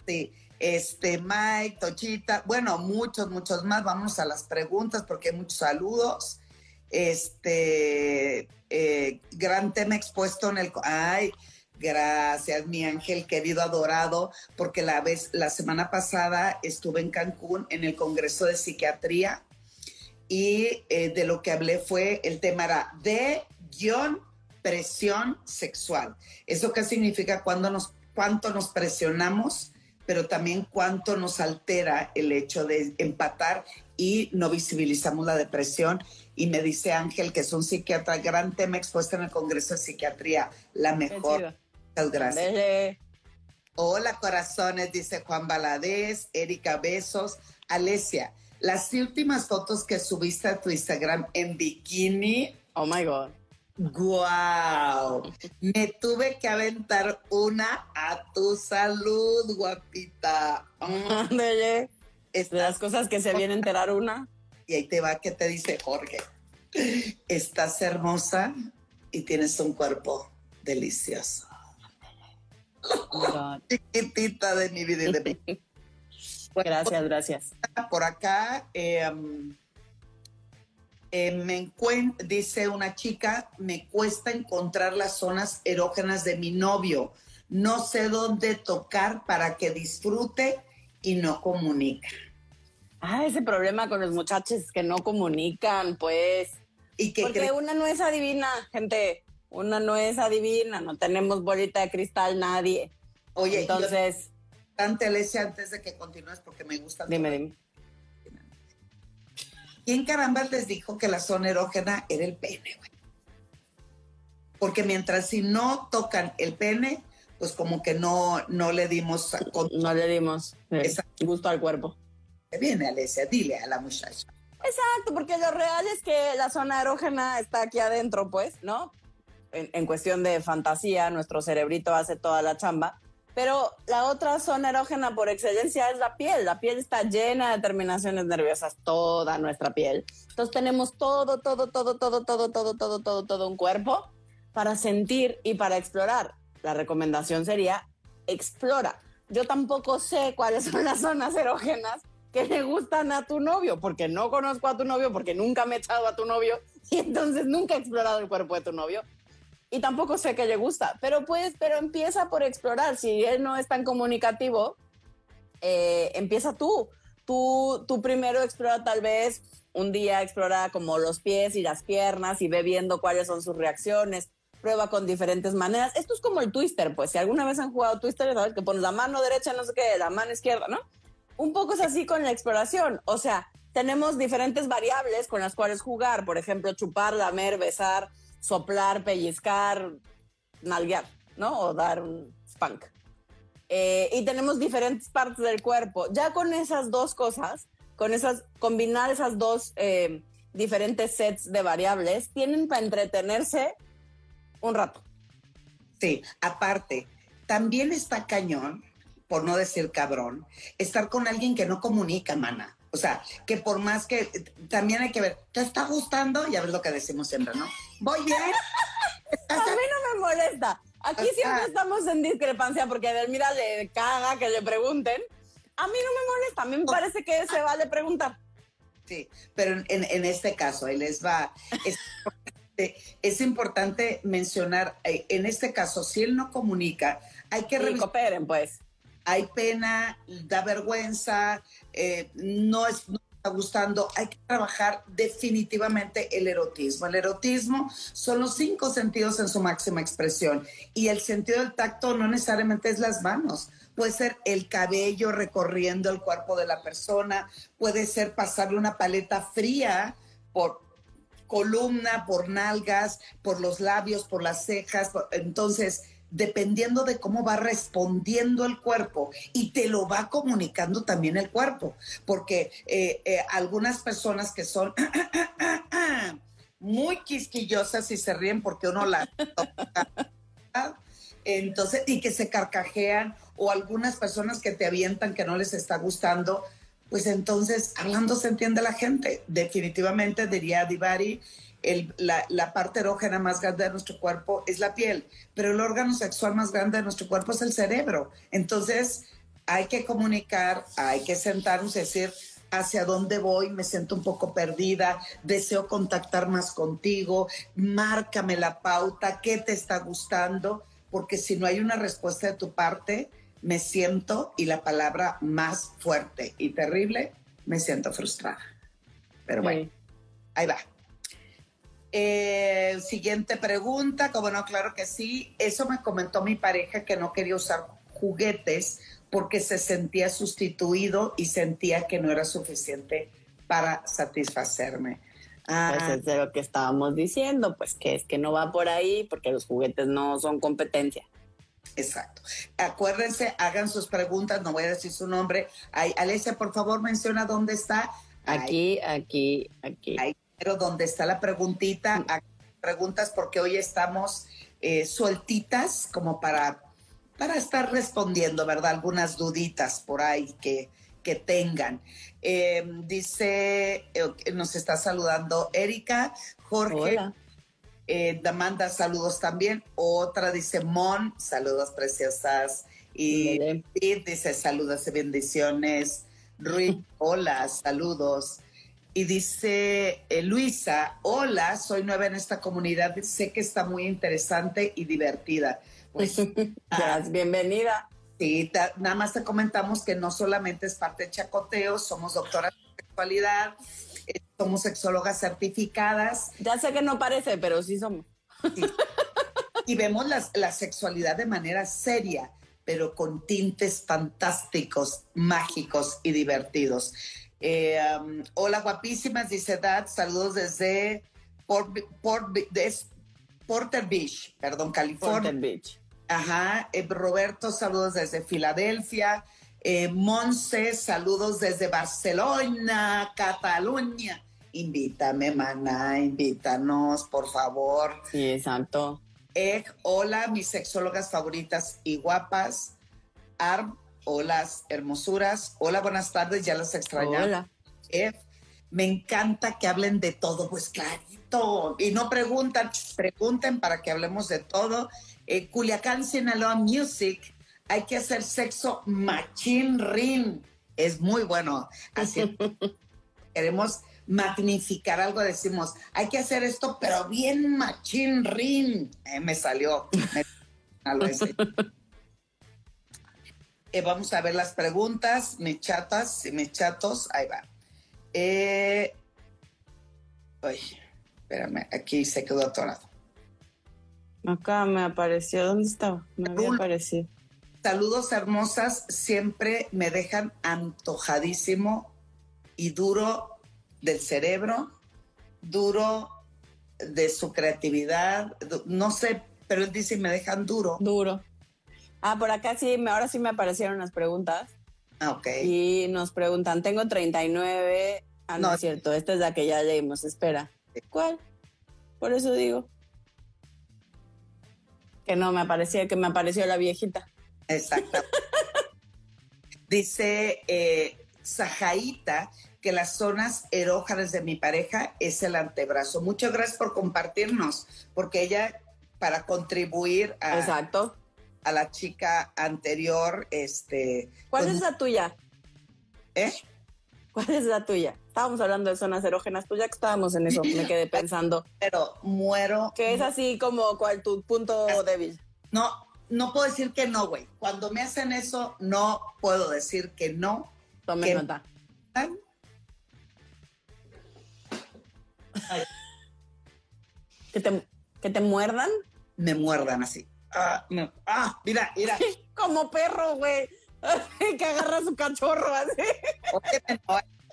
Sí, este, Mike, Tochita, bueno, muchos, muchos más. Vamos a las preguntas porque hay muchos saludos. Este, eh, gran tema expuesto en el... Ay, Gracias, mi ángel querido adorado, porque la vez la semana pasada estuve en Cancún en el Congreso de Psiquiatría y eh, de lo que hablé fue el tema era de guion presión sexual. ¿Eso qué significa cuando nos, cuánto nos presionamos, pero también cuánto nos altera el hecho de empatar y no visibilizamos la depresión? Y me dice Ángel, que es un psiquiatra, gran tema expuesto en el Congreso de Psiquiatría, la mejor. Muchas gracias. Hola corazones, dice Juan Baladés, Erika Besos, Alesia. Las últimas fotos que subiste a tu Instagram en bikini. Oh my God. Wow. Me tuve que aventar una a tu salud, guapita. Ándale. Las cosas que se viene a enterar una. Y ahí te va que te dice Jorge. Estás hermosa y tienes un cuerpo delicioso. *laughs* Chiquitita de mi vida y de *laughs* gracias, gracias. Por acá, em, em, me dice una chica, me cuesta encontrar las zonas erógenas de mi novio. No sé dónde tocar para que disfrute y no comunica. Ah, ese problema con los muchachos que no comunican, pues. ¿Y que Porque una no es adivina, gente. Una no es adivina, no tenemos bolita de cristal nadie. Oye, entonces. Tante Alesia, antes de que continúes, porque me gusta. Dime, dime. ¿Quién caramba les dijo que la zona erógena era el pene, güey? Porque mientras si no tocan el pene, pues como que no, no le dimos. No le dimos eh, gusto al cuerpo. Viene, Alesia, dile a la muchacha. Exacto, porque lo real es que la zona erógena está aquí adentro, pues, ¿no? en, cuestión de fantasía, nuestro cerebrito hace toda la chamba. Pero la otra zona erógena por excelencia es la piel. La piel está llena de terminaciones nerviosas, toda nuestra piel. Entonces tenemos todo, todo, todo, todo, todo, todo, todo, todo, todo un cuerpo para sentir y para explorar. La recomendación sería explora. Yo tampoco sé cuáles son las zonas erógenas que le gustan a tu novio, porque no conozco a tu novio, porque nunca me he echado a tu novio y entonces nunca he explorado el cuerpo de tu novio y tampoco sé que le gusta, pero pues, pero empieza por explorar. Si él no es tan comunicativo, eh, empieza tú. Tú, tú primero explora tal vez un día explora como los pies y las piernas y ve viendo cuáles son sus reacciones. Prueba con diferentes maneras. Esto es como el twister, pues si alguna vez han jugado twister, sabes que pones la mano derecha, no sé qué, la mano izquierda, ¿no? Un poco es así con la exploración. O sea, tenemos diferentes variables con las cuales jugar. Por ejemplo, chupar, lamer, besar, soplar, pellizcar, nalguear, ¿no? O dar un spank. Eh, y tenemos diferentes partes del cuerpo. Ya con esas dos cosas, con esas, combinar esas dos eh, diferentes sets de variables, tienen para entretenerse un rato. Sí, aparte, también está cañón, por no decir cabrón, estar con alguien que no comunica, mana. O sea, que por más que también hay que ver, ¿te está gustando? Ya ves lo que decimos siempre, ¿no? Voy bien. *laughs* A mí no me molesta. Aquí siempre estamos en discrepancia porque a mira, le caga que le pregunten. A mí no me molesta, a mí me parece que se vale preguntar. Sí, pero en, en este caso, él les va. Es, es importante mencionar, eh, en este caso, si él no comunica, hay que revisar. cooperen, pues hay pena, da vergüenza, eh, no, es, está gustando, hay que trabajar definitivamente el erotismo. El erotismo son los cinco sentidos en su máxima expresión y el sentido del tacto no necesariamente es las manos. Puede ser el cabello recorriendo el cuerpo de la persona, puede ser pasarle una paleta fría por columna, por nalgas, por los labios, por las cejas. entonces, dependiendo de cómo va respondiendo el cuerpo y te lo va comunicando también el cuerpo, porque eh, eh, algunas personas que son *coughs* muy quisquillosas y se ríen porque uno la entonces y que se carcajean o algunas personas que te avientan que no les está gustando, pues entonces hablando se entiende la gente. Definitivamente diría Divari la, parte erógena más grande de nuestro cuerpo es la piel, pero el órgano sexual más grande de nuestro cuerpo es el cerebro. Entonces, hay que comunicar, hay que sentarnos y decir hacia dónde voy, me siento un poco perdida, deseo contactar más contigo, márcame la pauta, qué te está gustando, porque si no hay una respuesta de tu parte, me siento, y la palabra más fuerte y terrible, me siento frustrada. Pero bueno, ahí va. Eh, siguiente pregunta, como no, claro que sí. Eso me comentó mi pareja que no quería usar juguetes porque se sentía sustituido y sentía que no era suficiente para satisfacerme. Ah, pues es de lo que estábamos diciendo, pues que es que no va por ahí porque los juguetes no son competencia. Exacto. Acuérdense, hagan sus preguntas, no voy a decir su nombre. Ay, Alesia, por favor, menciona dónde está. Aquí, aquí, aquí. Pero donde está la preguntita, preguntas porque hoy estamos eh, sueltitas como para, para estar respondiendo, ¿verdad? Algunas duditas por ahí que, que tengan. Em, dice, eh, nos está saludando Erika, Jorge. Eh, Damanda, saludos también. Otra dice Mon, saludos preciosas. Y dice saludos y bendiciones. Ruiz, hola, saludos. Y dice eh, Luisa, hola, soy nueva en esta comunidad, sé que está muy interesante y divertida. Pues, *laughs* bienvenida. Sí, nada más te comentamos que no solamente es parte de Chacoteo, somos doctoras de sexualidad, eh, somos sexólogas certificadas. Ya sé que no parece, pero sí somos. Y vemos la sexualidad de manera seria, pero con tintes fantásticos, mágicos y divertidos. Eh, um, hola guapísimas, dice Dad, saludos desde Port, Porter Beach, perdón, California. Porter Beach. Ajá, eh, Roberto, saludos desde Filadelfia. Eh, Monse, saludos desde Barcelona, Cataluña. Invítame, mana, invítanos, por favor. Sí, exacto. hola, mis sexólogas favoritas y guapas. Arm, Hola, hermosuras. Hola, buenas tardes, ya las extrañaba. Hola. me encanta que hablen de todo, pues clarito. Y no preguntan, pregunten para que hablemos de todo. Eh, Culiacán, Sinaloa Music, hay que hacer sexo machín rin. Es muy bueno. Así *laughs* queremos magnificar algo, decimos, hay que hacer esto, pero bien machín rin. Eh, me salió. Me, *laughs* Eh, vamos a ver las preguntas, mis chatas y mis chatos. Ahí va. Eh, espérame, aquí se quedó atorado. Acá me apareció, ¿dónde estaba? Me había aparecido. Saludos hermosas, siempre me dejan antojadísimo y duro del cerebro, duro de su creatividad, no sé, pero él dice me dejan duro. Duro. Ah, por acá sí, ahora sí me aparecieron las preguntas. Ah, ok. Y nos preguntan, tengo 39. Ah, no, es cierto, esta es la que ya leímos, espera. ¿Cuál? Por eso digo. Que no, me aparecía, que me apareció la viejita. Exacto. *laughs* Dice eh, Sajaita que las zonas erógenas de mi pareja es el antebrazo. Muchas gracias por compartirnos, porque ella, para contribuir a, Exacto a la chica anterior, este... ¿Cuál pues es la tuya? ¿Eh? ¿Cuál es la tuya? Estábamos hablando de zonas erógenas, pues ya que estábamos en eso, me quedé pensando. Pero muero. Que es así como cuál tu punto débil. No, no puedo decir que no, güey. Cuando me hacen eso, no puedo decir que no. Tome nota. ¿Que te, ¿Que te muerdan? Me muerdan así. Ah, no. Ah, mira, mira. *laughs* Como perro, güey. *laughs* que agarra su cachorro así.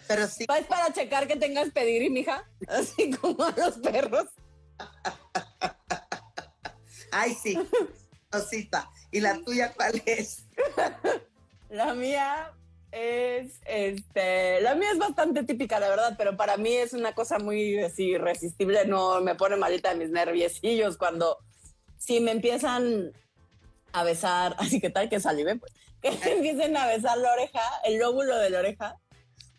pero sí. ¿Vas para checar que tengas pedigrí, mija? Así como a los perros. Ay, sí. Osita. ¿Y la tuya cuál es? *laughs* La mía es, este, la mía es bastante típica, la verdad, pero para mí es una cosa muy así irresistible. No me pone malita mis nerviesillos cuando si me empiezan a besar, *laughs* así que tal que salive, pues, que empiecen a besar la oreja, el lóbulo de la oreja.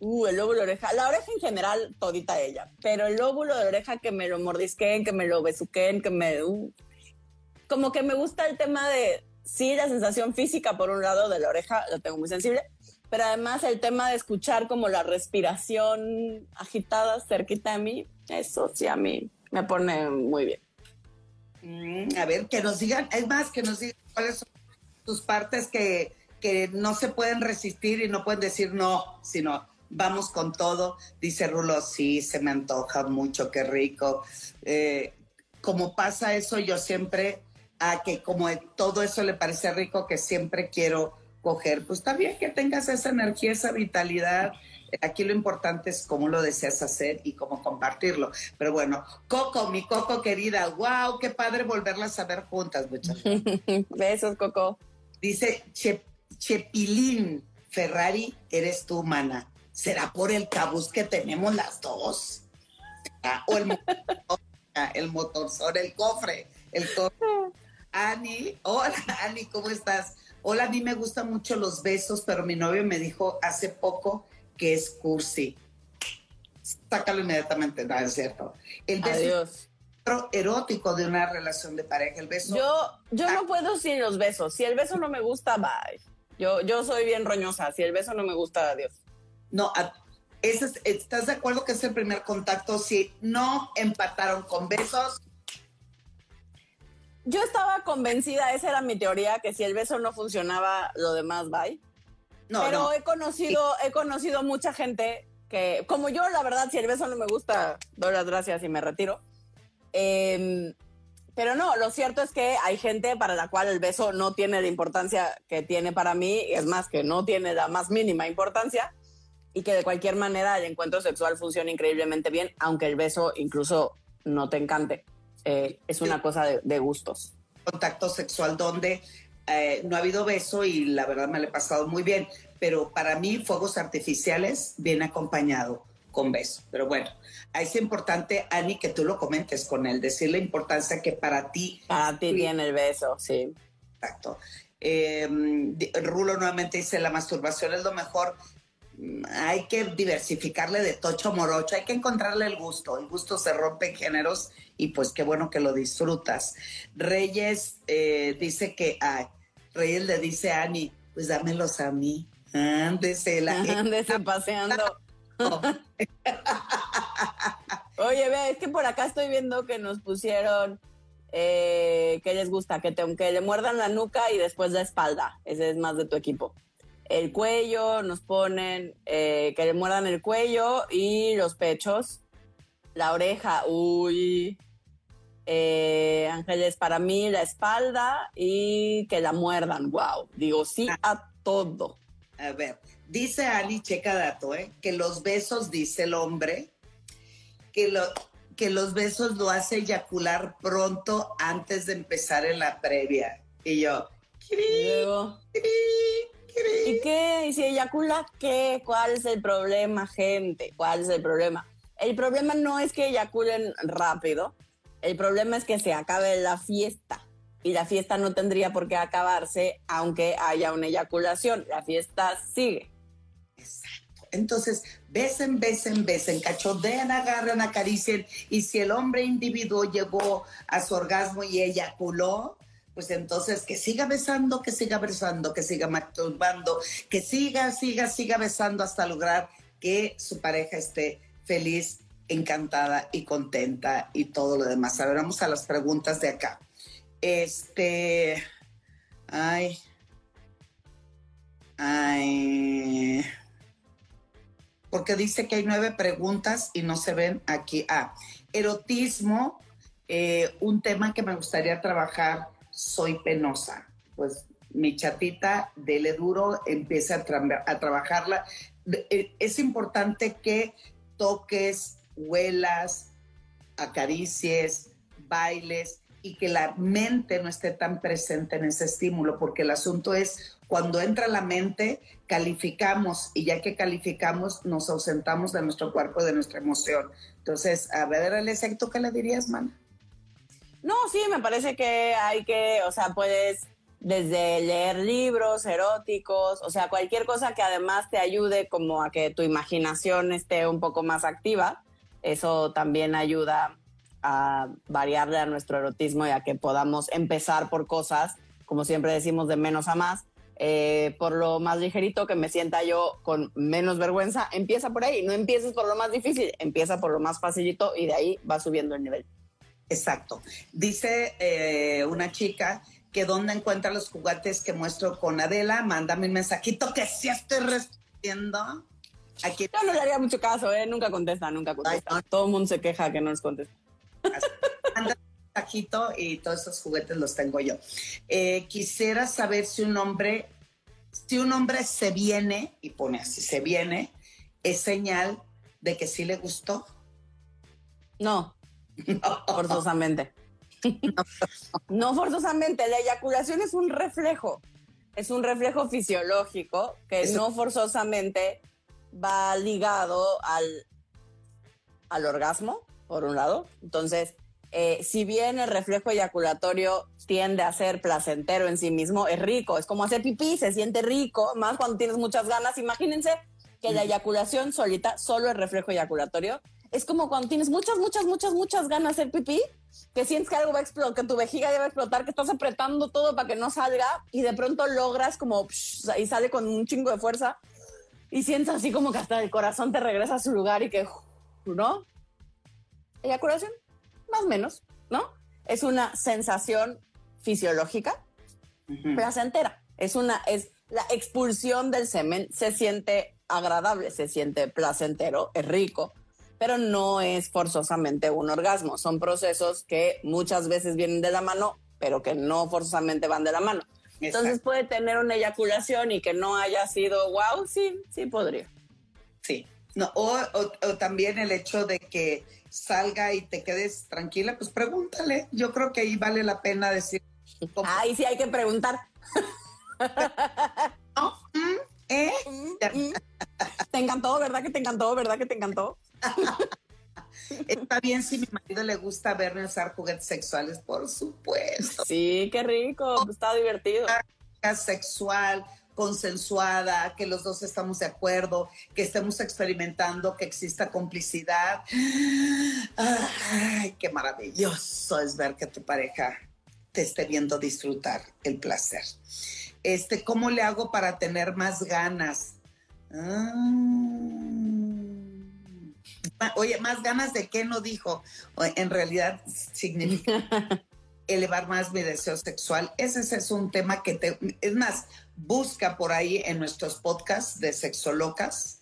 Uh, el lóbulo de la oreja. La oreja en general, todita ella. Pero el lóbulo de la oreja que me lo mordisquen, que me lo besuquen, que me. Uh, como que me gusta el tema de. Sí, la sensación física, por un lado, de la oreja, lo tengo muy sensible. Pero además, el tema de escuchar como la respiración agitada cerquita de mí, eso sí a mí me pone muy bien. Mm, a ver, que nos digan, es más, que nos digan cuáles son tus partes que, que no se pueden resistir y no pueden decir no, sino vamos con todo. Dice Rulo, sí, se me antoja mucho, qué rico. Eh, como pasa eso, yo siempre, a que como todo eso le parece rico, que siempre quiero coger, pues también que tengas esa energía, esa vitalidad. Aquí lo importante es cómo lo deseas hacer y cómo compartirlo. Pero bueno, Coco, mi Coco querida, wow, qué padre volverlas a ver juntas, muchachos. *laughs* Besos, Coco. Dice Chepilín Ferrari, eres tú, mana. ¿Será por el cabuz que tenemos las dos? Ah, o el motor, *laughs* el motor sobre el cofre, el cofre. Ani, hola Ani, ¿cómo estás? Hola, a mí me gustan mucho los besos, pero mi novio me dijo hace poco que es cursi. Sácalo inmediatamente, no es cierto. El beso erótico de una relación de pareja, el beso. Yo, yo no puedo sin los besos. Si el beso no me gusta, bye. Yo, yo soy bien roñosa. Si el beso no me gusta, adiós. No, ¿estás de acuerdo que es el primer contacto? Si no empataron con besos. Yo estaba convencida, esa era mi teoría, que si el beso no funcionaba, lo demás bye. No, Pero he conocido, he conocido mucha gente que, como yo, la verdad, si el beso no me gusta, doy las gracias y me retiro. Em, pero no, lo cierto es que hay gente para la cual el beso no tiene la importancia que tiene para mí, es más, que no tiene la más mínima importancia y que de cualquier manera el encuentro sexual funciona increíblemente bien, aunque el beso incluso no te encante. Eh, es una cosa de, gustos. Contacto sexual donde eh, no ha habido beso y la verdad me lo he pasado muy bien, pero para mí fuegos artificiales bien acompañado con beso. Pero bueno, es importante, Ani, que tú lo comentes con él, decir la importancia que para ti... Para ti tiene el beso, sí. Exacto. Eh, Rulo nuevamente dice, la masturbación es lo mejor. Mm, hay que diversificarle de tocho morocho, hay que encontrarle el gusto. El gusto se rompe en géneros y pues qué bueno que lo disfrutas. Reyes eh, dice que, ay, Reyes le dice a Ani, pues dámelos a mí. Ándese, la, *laughs* Ándese paseando. *laughs* Oye, ve, es que por acá estoy viendo que nos pusieron eh, que les gusta, que, te, que le muerdan la nuca y después la espalda. Ese es más de tu equipo. El cuello, nos ponen eh, que le muerdan el cuello y los pechos. La oreja, uy. Eh, Ángeles, para mí la espalda y que la muerdan. Wow. Digo sí a todo. A ver, Dice Ali, checa dato, ¿eh? que los besos, dice el hombre, que, lo, que los besos lo hace eyacular pronto antes de empezar en la previa. Y yo, ¿y qué? ¿Y si eyacula qué? ¿Cuál es el problema, gente? ¿Cuál es el problema? El problema no es que eyaculen rápido, el problema es que se acabe la fiesta y la fiesta no tendría por qué acabarse aunque haya una eyaculación. La fiesta sigue. Exacto. Entonces, besen, besen, besen, cachodean, agarran, acaricien. Y si el hombre individuo llegó a su orgasmo y eyaculó, pues entonces que siga besando, que siga besando, que siga masturbando, que siga, siga, siga besando hasta lograr que su pareja esté feliz, encantada y contenta y todo lo demás. A ver, vamos a las preguntas de acá. Este, ay, ay porque dice que hay nueve preguntas y no se ven aquí. Ah, erotismo, eh, un tema que me gustaría trabajar, soy penosa. Pues mi chatita, dele duro, empieza a, a trabajarla. Eh, es importante que toques, huelas, acaricies, bailes y que la mente no esté tan presente en ese estímulo, porque el asunto es cuando entra la mente, calificamos y ya que calificamos, nos ausentamos de nuestro cuerpo, de nuestra emoción. Entonces, a ver, el efecto que le dirías, man. No, sí, me parece que hay que, o sea, puedes desde leer libros eróticos, o sea, cualquier cosa que además te ayude como a que tu imaginación esté un poco más activa, eso también ayuda a variarle a nuestro erotismo y a que podamos empezar por cosas, como siempre decimos, de menos a más, eh, por lo más ligerito que me sienta yo con menos vergüenza, empieza por ahí, no empieces por lo más difícil, empieza por lo más facilito y de ahí va subiendo el nivel. Exacto. Dice eh, una chica que dónde encuentra los juguetes que muestro con Adela, mándame un mensajito que sí estoy respondiendo. Aquí. Yo no le haría mucho caso, ¿eh? Nunca contesta, nunca contesta. Todo el mundo se queja que no nos contesta. Manda un mensajito y todos esos juguetes los tengo yo. Eh, quisiera saber si un hombre, si un hombre se viene, y pone así, se viene, es señal de que sí le gustó. No, *laughs* forzosamente. *laughs* No forzosamente, la eyaculación es un reflejo, es un reflejo fisiológico que no forzosamente va ligado al, al orgasmo, por un lado. Entonces, eh, si bien el reflejo eyaculatorio tiende a ser placentero en sí mismo, es rico, es como hacer pipí, se siente rico, más cuando tienes muchas ganas. Imagínense que la eyaculación solita, solo el reflejo eyaculatorio, es como cuando tienes muchas, muchas, muchas, muchas ganas de hacer pipí, que sientes que algo va a explotar, que tu vejiga ya va a explotar, que estás apretando todo para que no salga y de pronto logras como y sale con un chingo de fuerza y sientes así como que hasta el corazón te regresa a su lugar y que, ¿no? Eyaculación, más o menos, ¿no? Es una sensación fisiológica placentera. Es una, es la expulsión del semen, se siente agradable, se siente placentero, es rico pero no es forzosamente un orgasmo. Son procesos que muchas veces vienen de la mano, pero que no forzosamente van de la mano. Entonces puede tener una eyaculación y que no haya sido wow, sí, sí podría. Sí. No, o, también el hecho de que salga y te quedes tranquila, pues pregúntale. Yo creo que ahí vale la pena decir. Ahí sí hay que preguntar. *laughs* ¿Mm? ¿Eh? Mm, mm. Te encantó, ¿verdad que te encantó? ¿Verdad que te encantó? *laughs* Está bien si mi marido le gusta verme usar juguetes sexuales, por supuesto. Sí, qué rico, está divertido. Sexual, consensuada, que los dos estamos de acuerdo, que estemos experimentando, que exista complicidad. Ay, qué maravilloso es ver que tu pareja te esté viendo disfrutar el placer. Este, ¿cómo le hago para tener más ganas? Ah Oye, más ganas de qué no dijo. En realidad significa *laughs* elevar más mi deseo sexual. Ese, es un tema que te... Es más, busca por ahí en nuestros podcasts de Sexolocas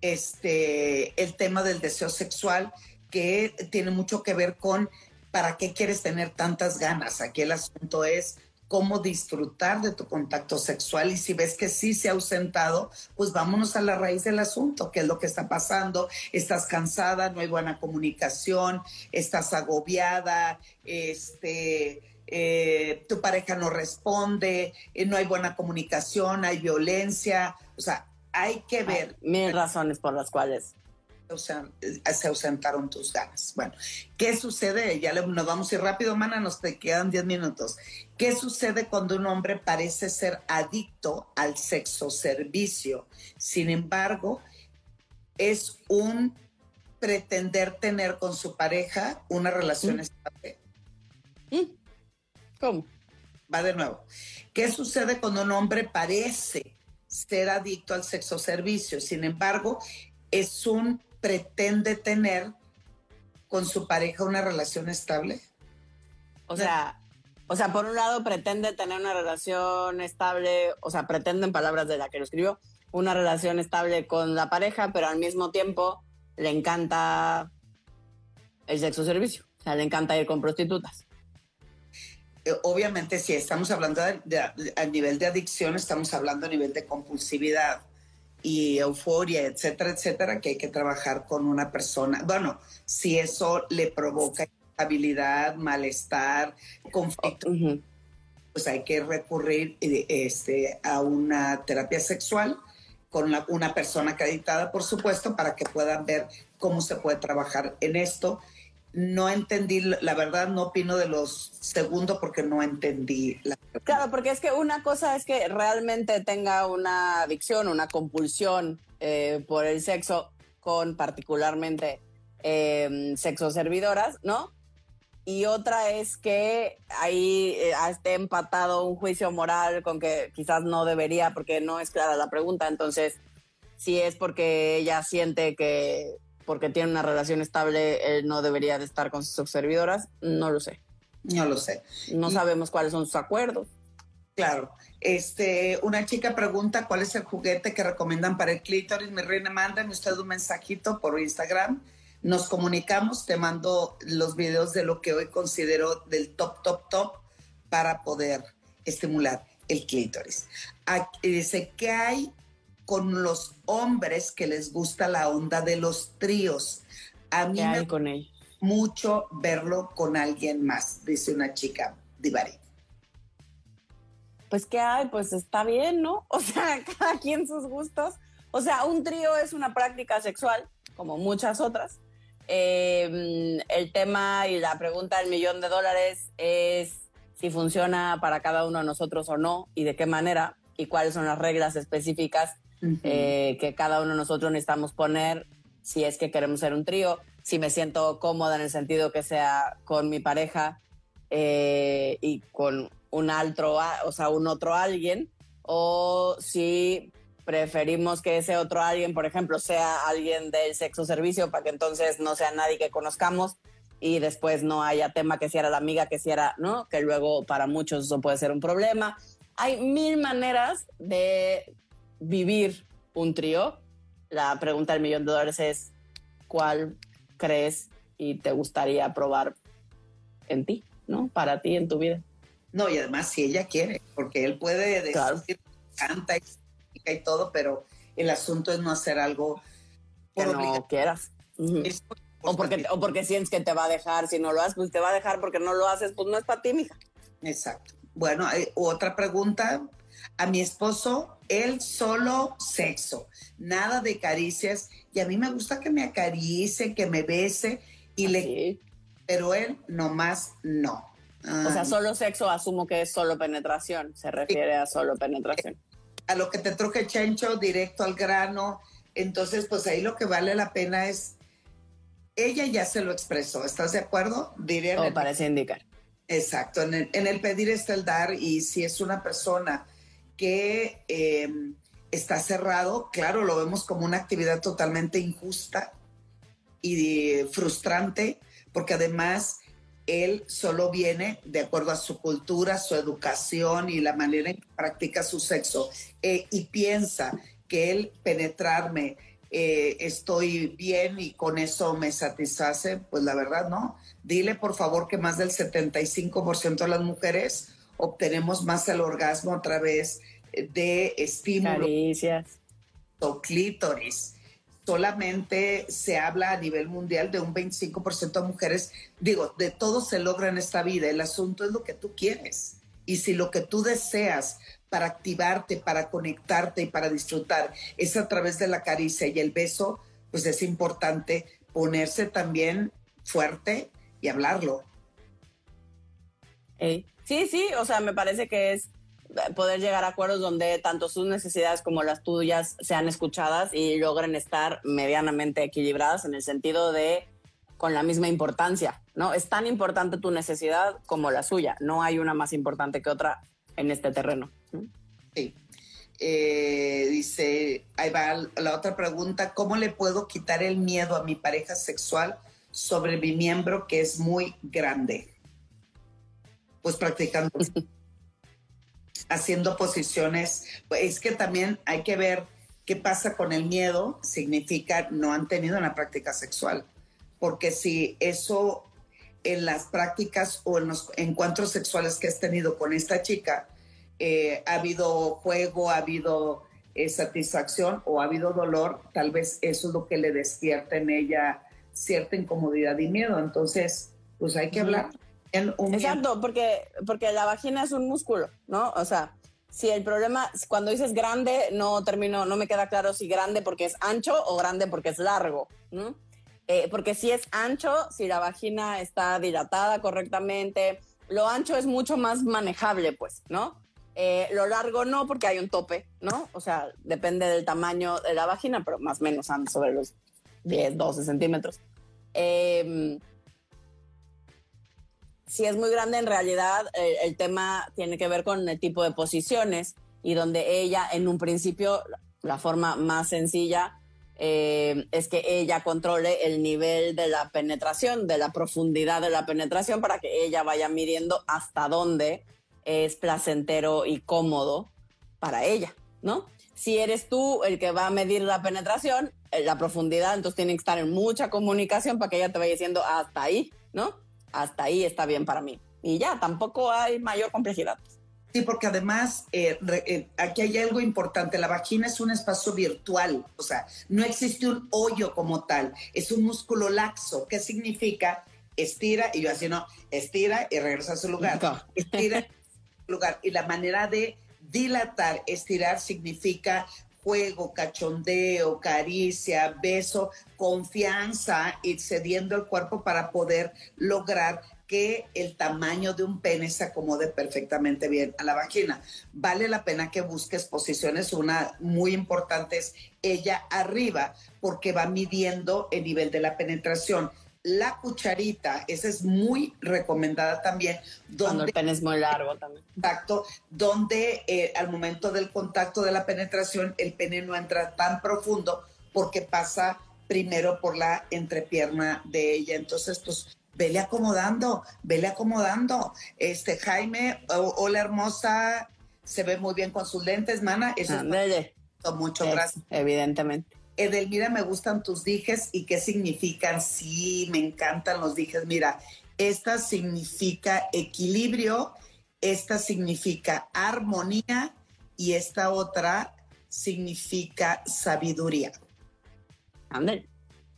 este, el tema del deseo sexual que tiene mucho que ver con para qué quieres tener tantas ganas. Aquí el asunto es cómo disfrutar de tu contacto sexual y si ves que sí se ha ausentado, pues vámonos a la raíz del asunto, qué es lo que está pasando, estás cansada, no hay buena comunicación, estás agobiada, este, eh, tu pareja no responde, eh, no hay buena comunicación, hay violencia, o sea, hay que ver. mil razones por las cuales se ausentaron tus ganas. Bueno, ¿qué sucede? Ya nos vamos a ir rápido, mana, nos te quedan 10 minutos. ¿Qué sucede cuando un hombre parece ser adicto al sexo servicio? Sin embargo, es un pretender tener con su pareja una relación ¿Mm? estable. ¿Mm? ¿Cómo? Va de nuevo. ¿Qué sucede cuando un hombre parece ser adicto al sexo servicio? Sin embargo, es un pretende tener con su pareja una relación estable? O sea, o sea, por un lado pretende tener una relación estable, o sea, pretende en palabras de la que lo escribió, una relación estable con la pareja, pero al mismo tiempo le encanta el sexo servicio, o sea, le encanta ir con prostitutas. Eh, obviamente, si estamos hablando a nivel de adicción, estamos hablando a nivel de compulsividad y euforia, etcétera, etcétera, que hay que trabajar con una persona. Bueno, si eso le provoca instabilidad, malestar, conflicto, pues hay que recurrir este, a una terapia sexual con una persona acreditada, por supuesto, para que puedan ver cómo se puede trabajar en esto no entendí, la verdad no opino de los segundos porque no entendí. La claro, porque es que una cosa es que realmente tenga una adicción, una compulsión eh, por el sexo con particularmente eh, sexoservidoras, ¿no? Y otra es que ahí eh, esté empatado un juicio moral con que quizás no debería porque no es clara la pregunta. Entonces, si es porque ella siente que porque tiene una relación estable, él no debería de estar con sus servidoras, no lo sé. No lo sé. No sabemos cuáles son sus acuerdos. Claro. Este, una chica pregunta cuál es el juguete que recomiendan para el clítoris. Mi reina, mándame usted un mensajito por Instagram. Nos comunicamos, te mando los videos de lo que hoy considero del top, top, top para poder estimular el clítoris. dice, ¿qué hay con los hombres que les gusta la onda de los tríos? A mí me con mucho verlo con alguien más, dice una chica, Divari. Pues qué hay, pues está bien, ¿no? *laughs* O sea, cada quien sus gustos. O sea, un trío es una práctica sexual, como muchas otras. Em, el tema y la pregunta del millón de dólares es si funciona para cada uno de nosotros o no y de qué manera y cuáles son las reglas específicas eh, que cada uno de nosotros necesitamos poner si es que queremos ser un trío si me siento cómoda en el sentido que sea con mi pareja eh, y con un otro, o sea, un otro alguien, o si preferimos que ese otro alguien, por ejemplo, sea alguien del sexo servicio, para que entonces no sea nadie que conozcamos y después no haya tema que si era la amiga, que si era, ¿no? Que luego para muchos eso puede ser un problema. Hay mil maneras de vivir un trío. La pregunta del millón de dólares es, ¿cuál crees y te gustaría probar en ti, ¿no? Para ti, en tu vida. No, y además si ella quiere, porque él puede decir, canta y, todo, pero el asunto es no hacer algo que no quieras. o, porque, o porque sientes que te va a dejar, si no lo haces, pues te va a dejar porque no lo haces, pues no es para ti, mija. Exacto. Bueno, hay otra pregunta. A mi esposo, él solo sexo, nada de caricias y a mí me gusta que me acaricie, que me bese y ¿Ah, le... Pero él nomás no. o sea, solo sexo asumo que es solo penetración, se refiere a solo penetración. A lo que te truje Chencho, directo al grano. Entonces, pues ahí lo que vale la pena es, ella ya se lo expresó, ¿estás de acuerdo? Diría o parece indicar. Exacto, en el, en el, pedir está el dar y si es una persona que eh, está cerrado, claro, lo vemos como una actividad totalmente injusta y frustrante, porque además él solo viene de acuerdo a su cultura, su educación y la manera en que practica su sexo, eh, y piensa que él penetrarme eh, estoy bien y con eso me satisface, pues la verdad no. Dile por favor que más del 75% de las mujeres obtenemos más el orgasmo a través de estímulo. O clítoris. Solamente se habla a nivel mundial de un 25% de mujeres. Digo, de todo se logra en esta vida. El asunto es lo que tú quieres. Y si lo que tú deseas para activarte, para conectarte y para disfrutar es a través de la caricia y el beso, pues es importante ponerse también fuerte y hablarlo. Sí, sí, o sea, me parece que es poder llegar a acuerdos donde tanto sus necesidades como las tuyas sean escuchadas y logren estar medianamente equilibradas en el sentido de con la misma importancia, ¿no? Es tan importante tu necesidad como la suya, no hay una más importante que otra en este terreno. Sí. Eh, dice, ahí va la otra pregunta, ¿cómo le puedo quitar el miedo a mi pareja sexual sobre mi miembro que es muy grande? Pues practicando haciendo posiciones. Es que también hay que ver qué pasa con el miedo, significa no han tenido una práctica sexual. Porque si eso en las prácticas o en los encuentros sexuales que has tenido con esta chica, eh, ha habido juego, ha habido eh, satisfacción o ha habido dolor, tal vez eso es lo que le despierta en ella cierta incomodidad y miedo. Entonces, pues hay que hablar. Exacto, porque, porque la vagina es un músculo, ¿no? O sea, si el problema, cuando dices grande, no termino, no me queda claro si grande porque es ancho o grande porque es largo, ¿no? Eh, porque si es ancho, si la vagina está dilatada correctamente, lo ancho es mucho más manejable, pues, ¿no? Eh, lo largo no, porque hay un tope, ¿no? O sea, depende del tamaño de la vagina, pero más o menos anda sobre los 10, 12 centímetros. Eh, si es muy grande, en realidad el, tema tiene que ver con el tipo de posiciones y donde ella, en un principio, la forma más sencilla eh, es que ella controle el nivel de la penetración, de la profundidad de la penetración, para que ella vaya midiendo hasta dónde es placentero y cómodo para ella, ¿no? Si eres tú el que va a medir la penetración, eh, la profundidad, entonces tiene que estar en mucha comunicación para que ella te vaya diciendo hasta ahí, ¿no? Hasta ahí está bien para mí. Y ya, tampoco hay mayor complejidad. Sí, porque además eh, eh, aquí hay algo importante, la vagina es un espacio virtual, o sea, no existe un hoyo como tal, es un músculo laxo. ¿Qué significa? Estira, y yo así no, estira y regresa a su lugar. Estira lugar. Y la manera de dilatar, estirar significa juego, cachondeo, caricia, beso, confianza y cediendo el cuerpo para poder lograr que el tamaño de un pene se acomode perfectamente bien a la vagina. Vale la pena que busques posiciones, una muy importante es ella arriba, porque va midiendo el nivel de la penetración. La cucharita, esa es muy recomendada también. Donde, Cuando el pene es muy largo también. Exacto, donde eh, al momento del contacto de la penetración el pene no entra tan profundo porque pasa primero por la entrepierna de ella. Entonces, pues vele acomodando, vele acomodando. Este Jaime, hola hermosa, se ve muy bien con sus lentes, mana. Eso es mucho gracias. Evidentemente. Edelmira, me gustan tus dijes y qué significan. Sí, me encantan los dijes. Mira, esta significa equilibrio, esta significa armonía y esta otra significa sabiduría. Ándale.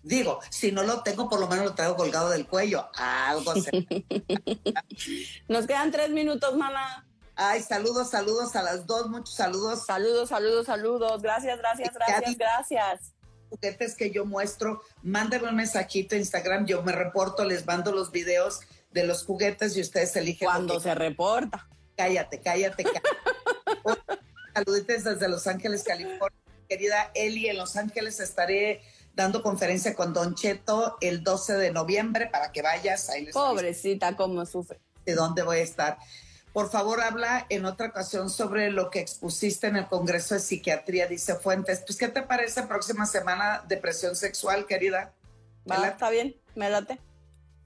Digo, si no lo tengo, por lo menos lo traigo colgado del cuello. Algo así. *laughs* Nos quedan tres minutos, mamá. Ay, saludos, saludos a las dos, muchos saludos. Saludos, saludos, saludos. Gracias, gracias, gracias, gracias. Juguetes que yo muestro, mándenme un mensajito a Instagram, yo me reporto, les mando los videos de los juguetes y ustedes eligen. Cuando se reporta. Cállate, cállate, cállate. *laughs* Saluditos desde Los Ángeles, California. Querida Eli, en Los Ángeles estaré dando conferencia con Don Cheto el 12 de noviembre para que vayas. Ahí Pobrecita, cómo sufre. ¿De dónde voy a estar? Por favor, habla en otra ocasión sobre lo que expusiste en el Congreso de Psiquiatría, dice Fuentes. Pues, ¿qué te parece próxima semana depresión sexual, querida? Va, está bien, me late.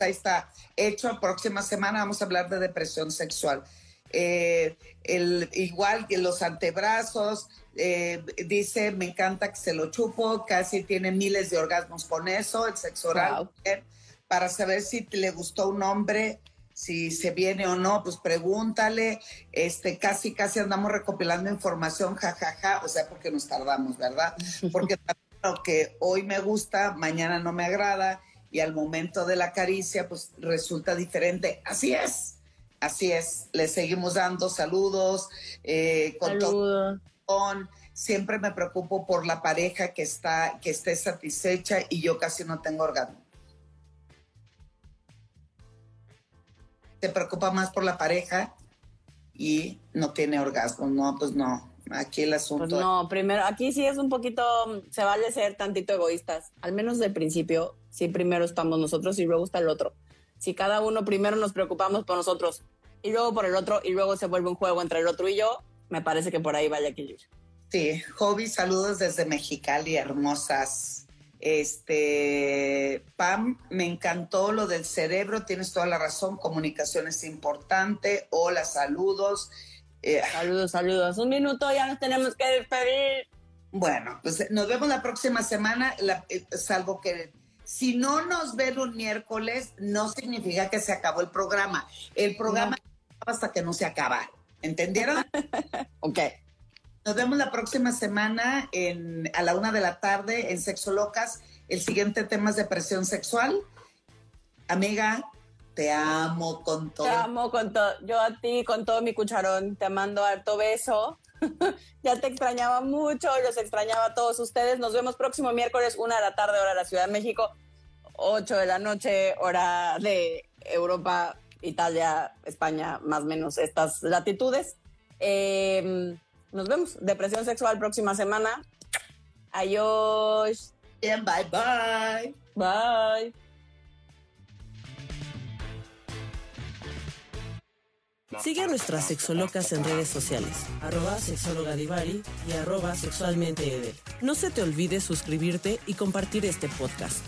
Ahí está, hecho. Próxima semana vamos a hablar de depresión sexual. Eh, el, igual que los antebrazos, eh, dice, me encanta que se lo chupo, casi tiene miles de orgasmos con eso, el sexo oral, para saber si le gustó un hombre, si se viene o no, pues pregúntale, este, casi, casi andamos recopilando información, jajaja, o sea, porque nos tardamos, ¿verdad? *laughs* Porque lo que hoy me gusta, mañana no me agrada, y al momento de la caricia, pues resulta diferente. Así es. Así es, le seguimos dando saludos. Eh, con saludos. siempre me preocupo por la pareja que está, que esté satisfecha y yo casi no tengo orgasmo. Te preocupa más por la pareja y no tiene orgasmo. No, pues no. Aquí el asunto. Pues no, primero, aquí sí es un poquito, se vale ser tantito egoístas. Al menos del principio, sí, primero estamos nosotros y luego está el otro. Si cada uno primero nos preocupamos por nosotros y luego por el otro y luego se vuelve un juego entre el otro y yo, me parece que por ahí vaya equilibrio. Sí, Hobby, saludos desde Mexicali, hermosas. Este, Pam, me encantó lo del cerebro, tienes toda la razón, comunicación es importante. Hola, saludos. Eh, saludos, saludos. Un minuto, ya nos tenemos que despedir. Bueno, pues nos vemos la próxima semana, eh, salvo que si no nos ven un miércoles, no significa que se acabó el programa. El programa hasta que no se acaba. ¿Entendieron? *laughs* ok. Nos vemos la próxima semana en, a la una de la tarde en Sexo Locas. El siguiente tema es depresión sexual. Amiga, te amo con todo. Te amo con todo. Yo a ti con todo mi cucharón. Te mando harto beso. *laughs* ya te extrañaba mucho, los extrañaba a todos ustedes. Nos vemos próximo miércoles, una de la tarde, hora de la Ciudad de México, 8 de la noche, hora de Europa, Italia, España, más o menos estas latitudes. Em, nos vemos. Depresión sexual próxima semana. Adiós. Bien, bye bye. Bye. Sigue a nuestras sexolocas en redes sociales, arroba sexóloga Divari y arroba sexualmente Edel. No se te olvide suscribirte y compartir este podcast.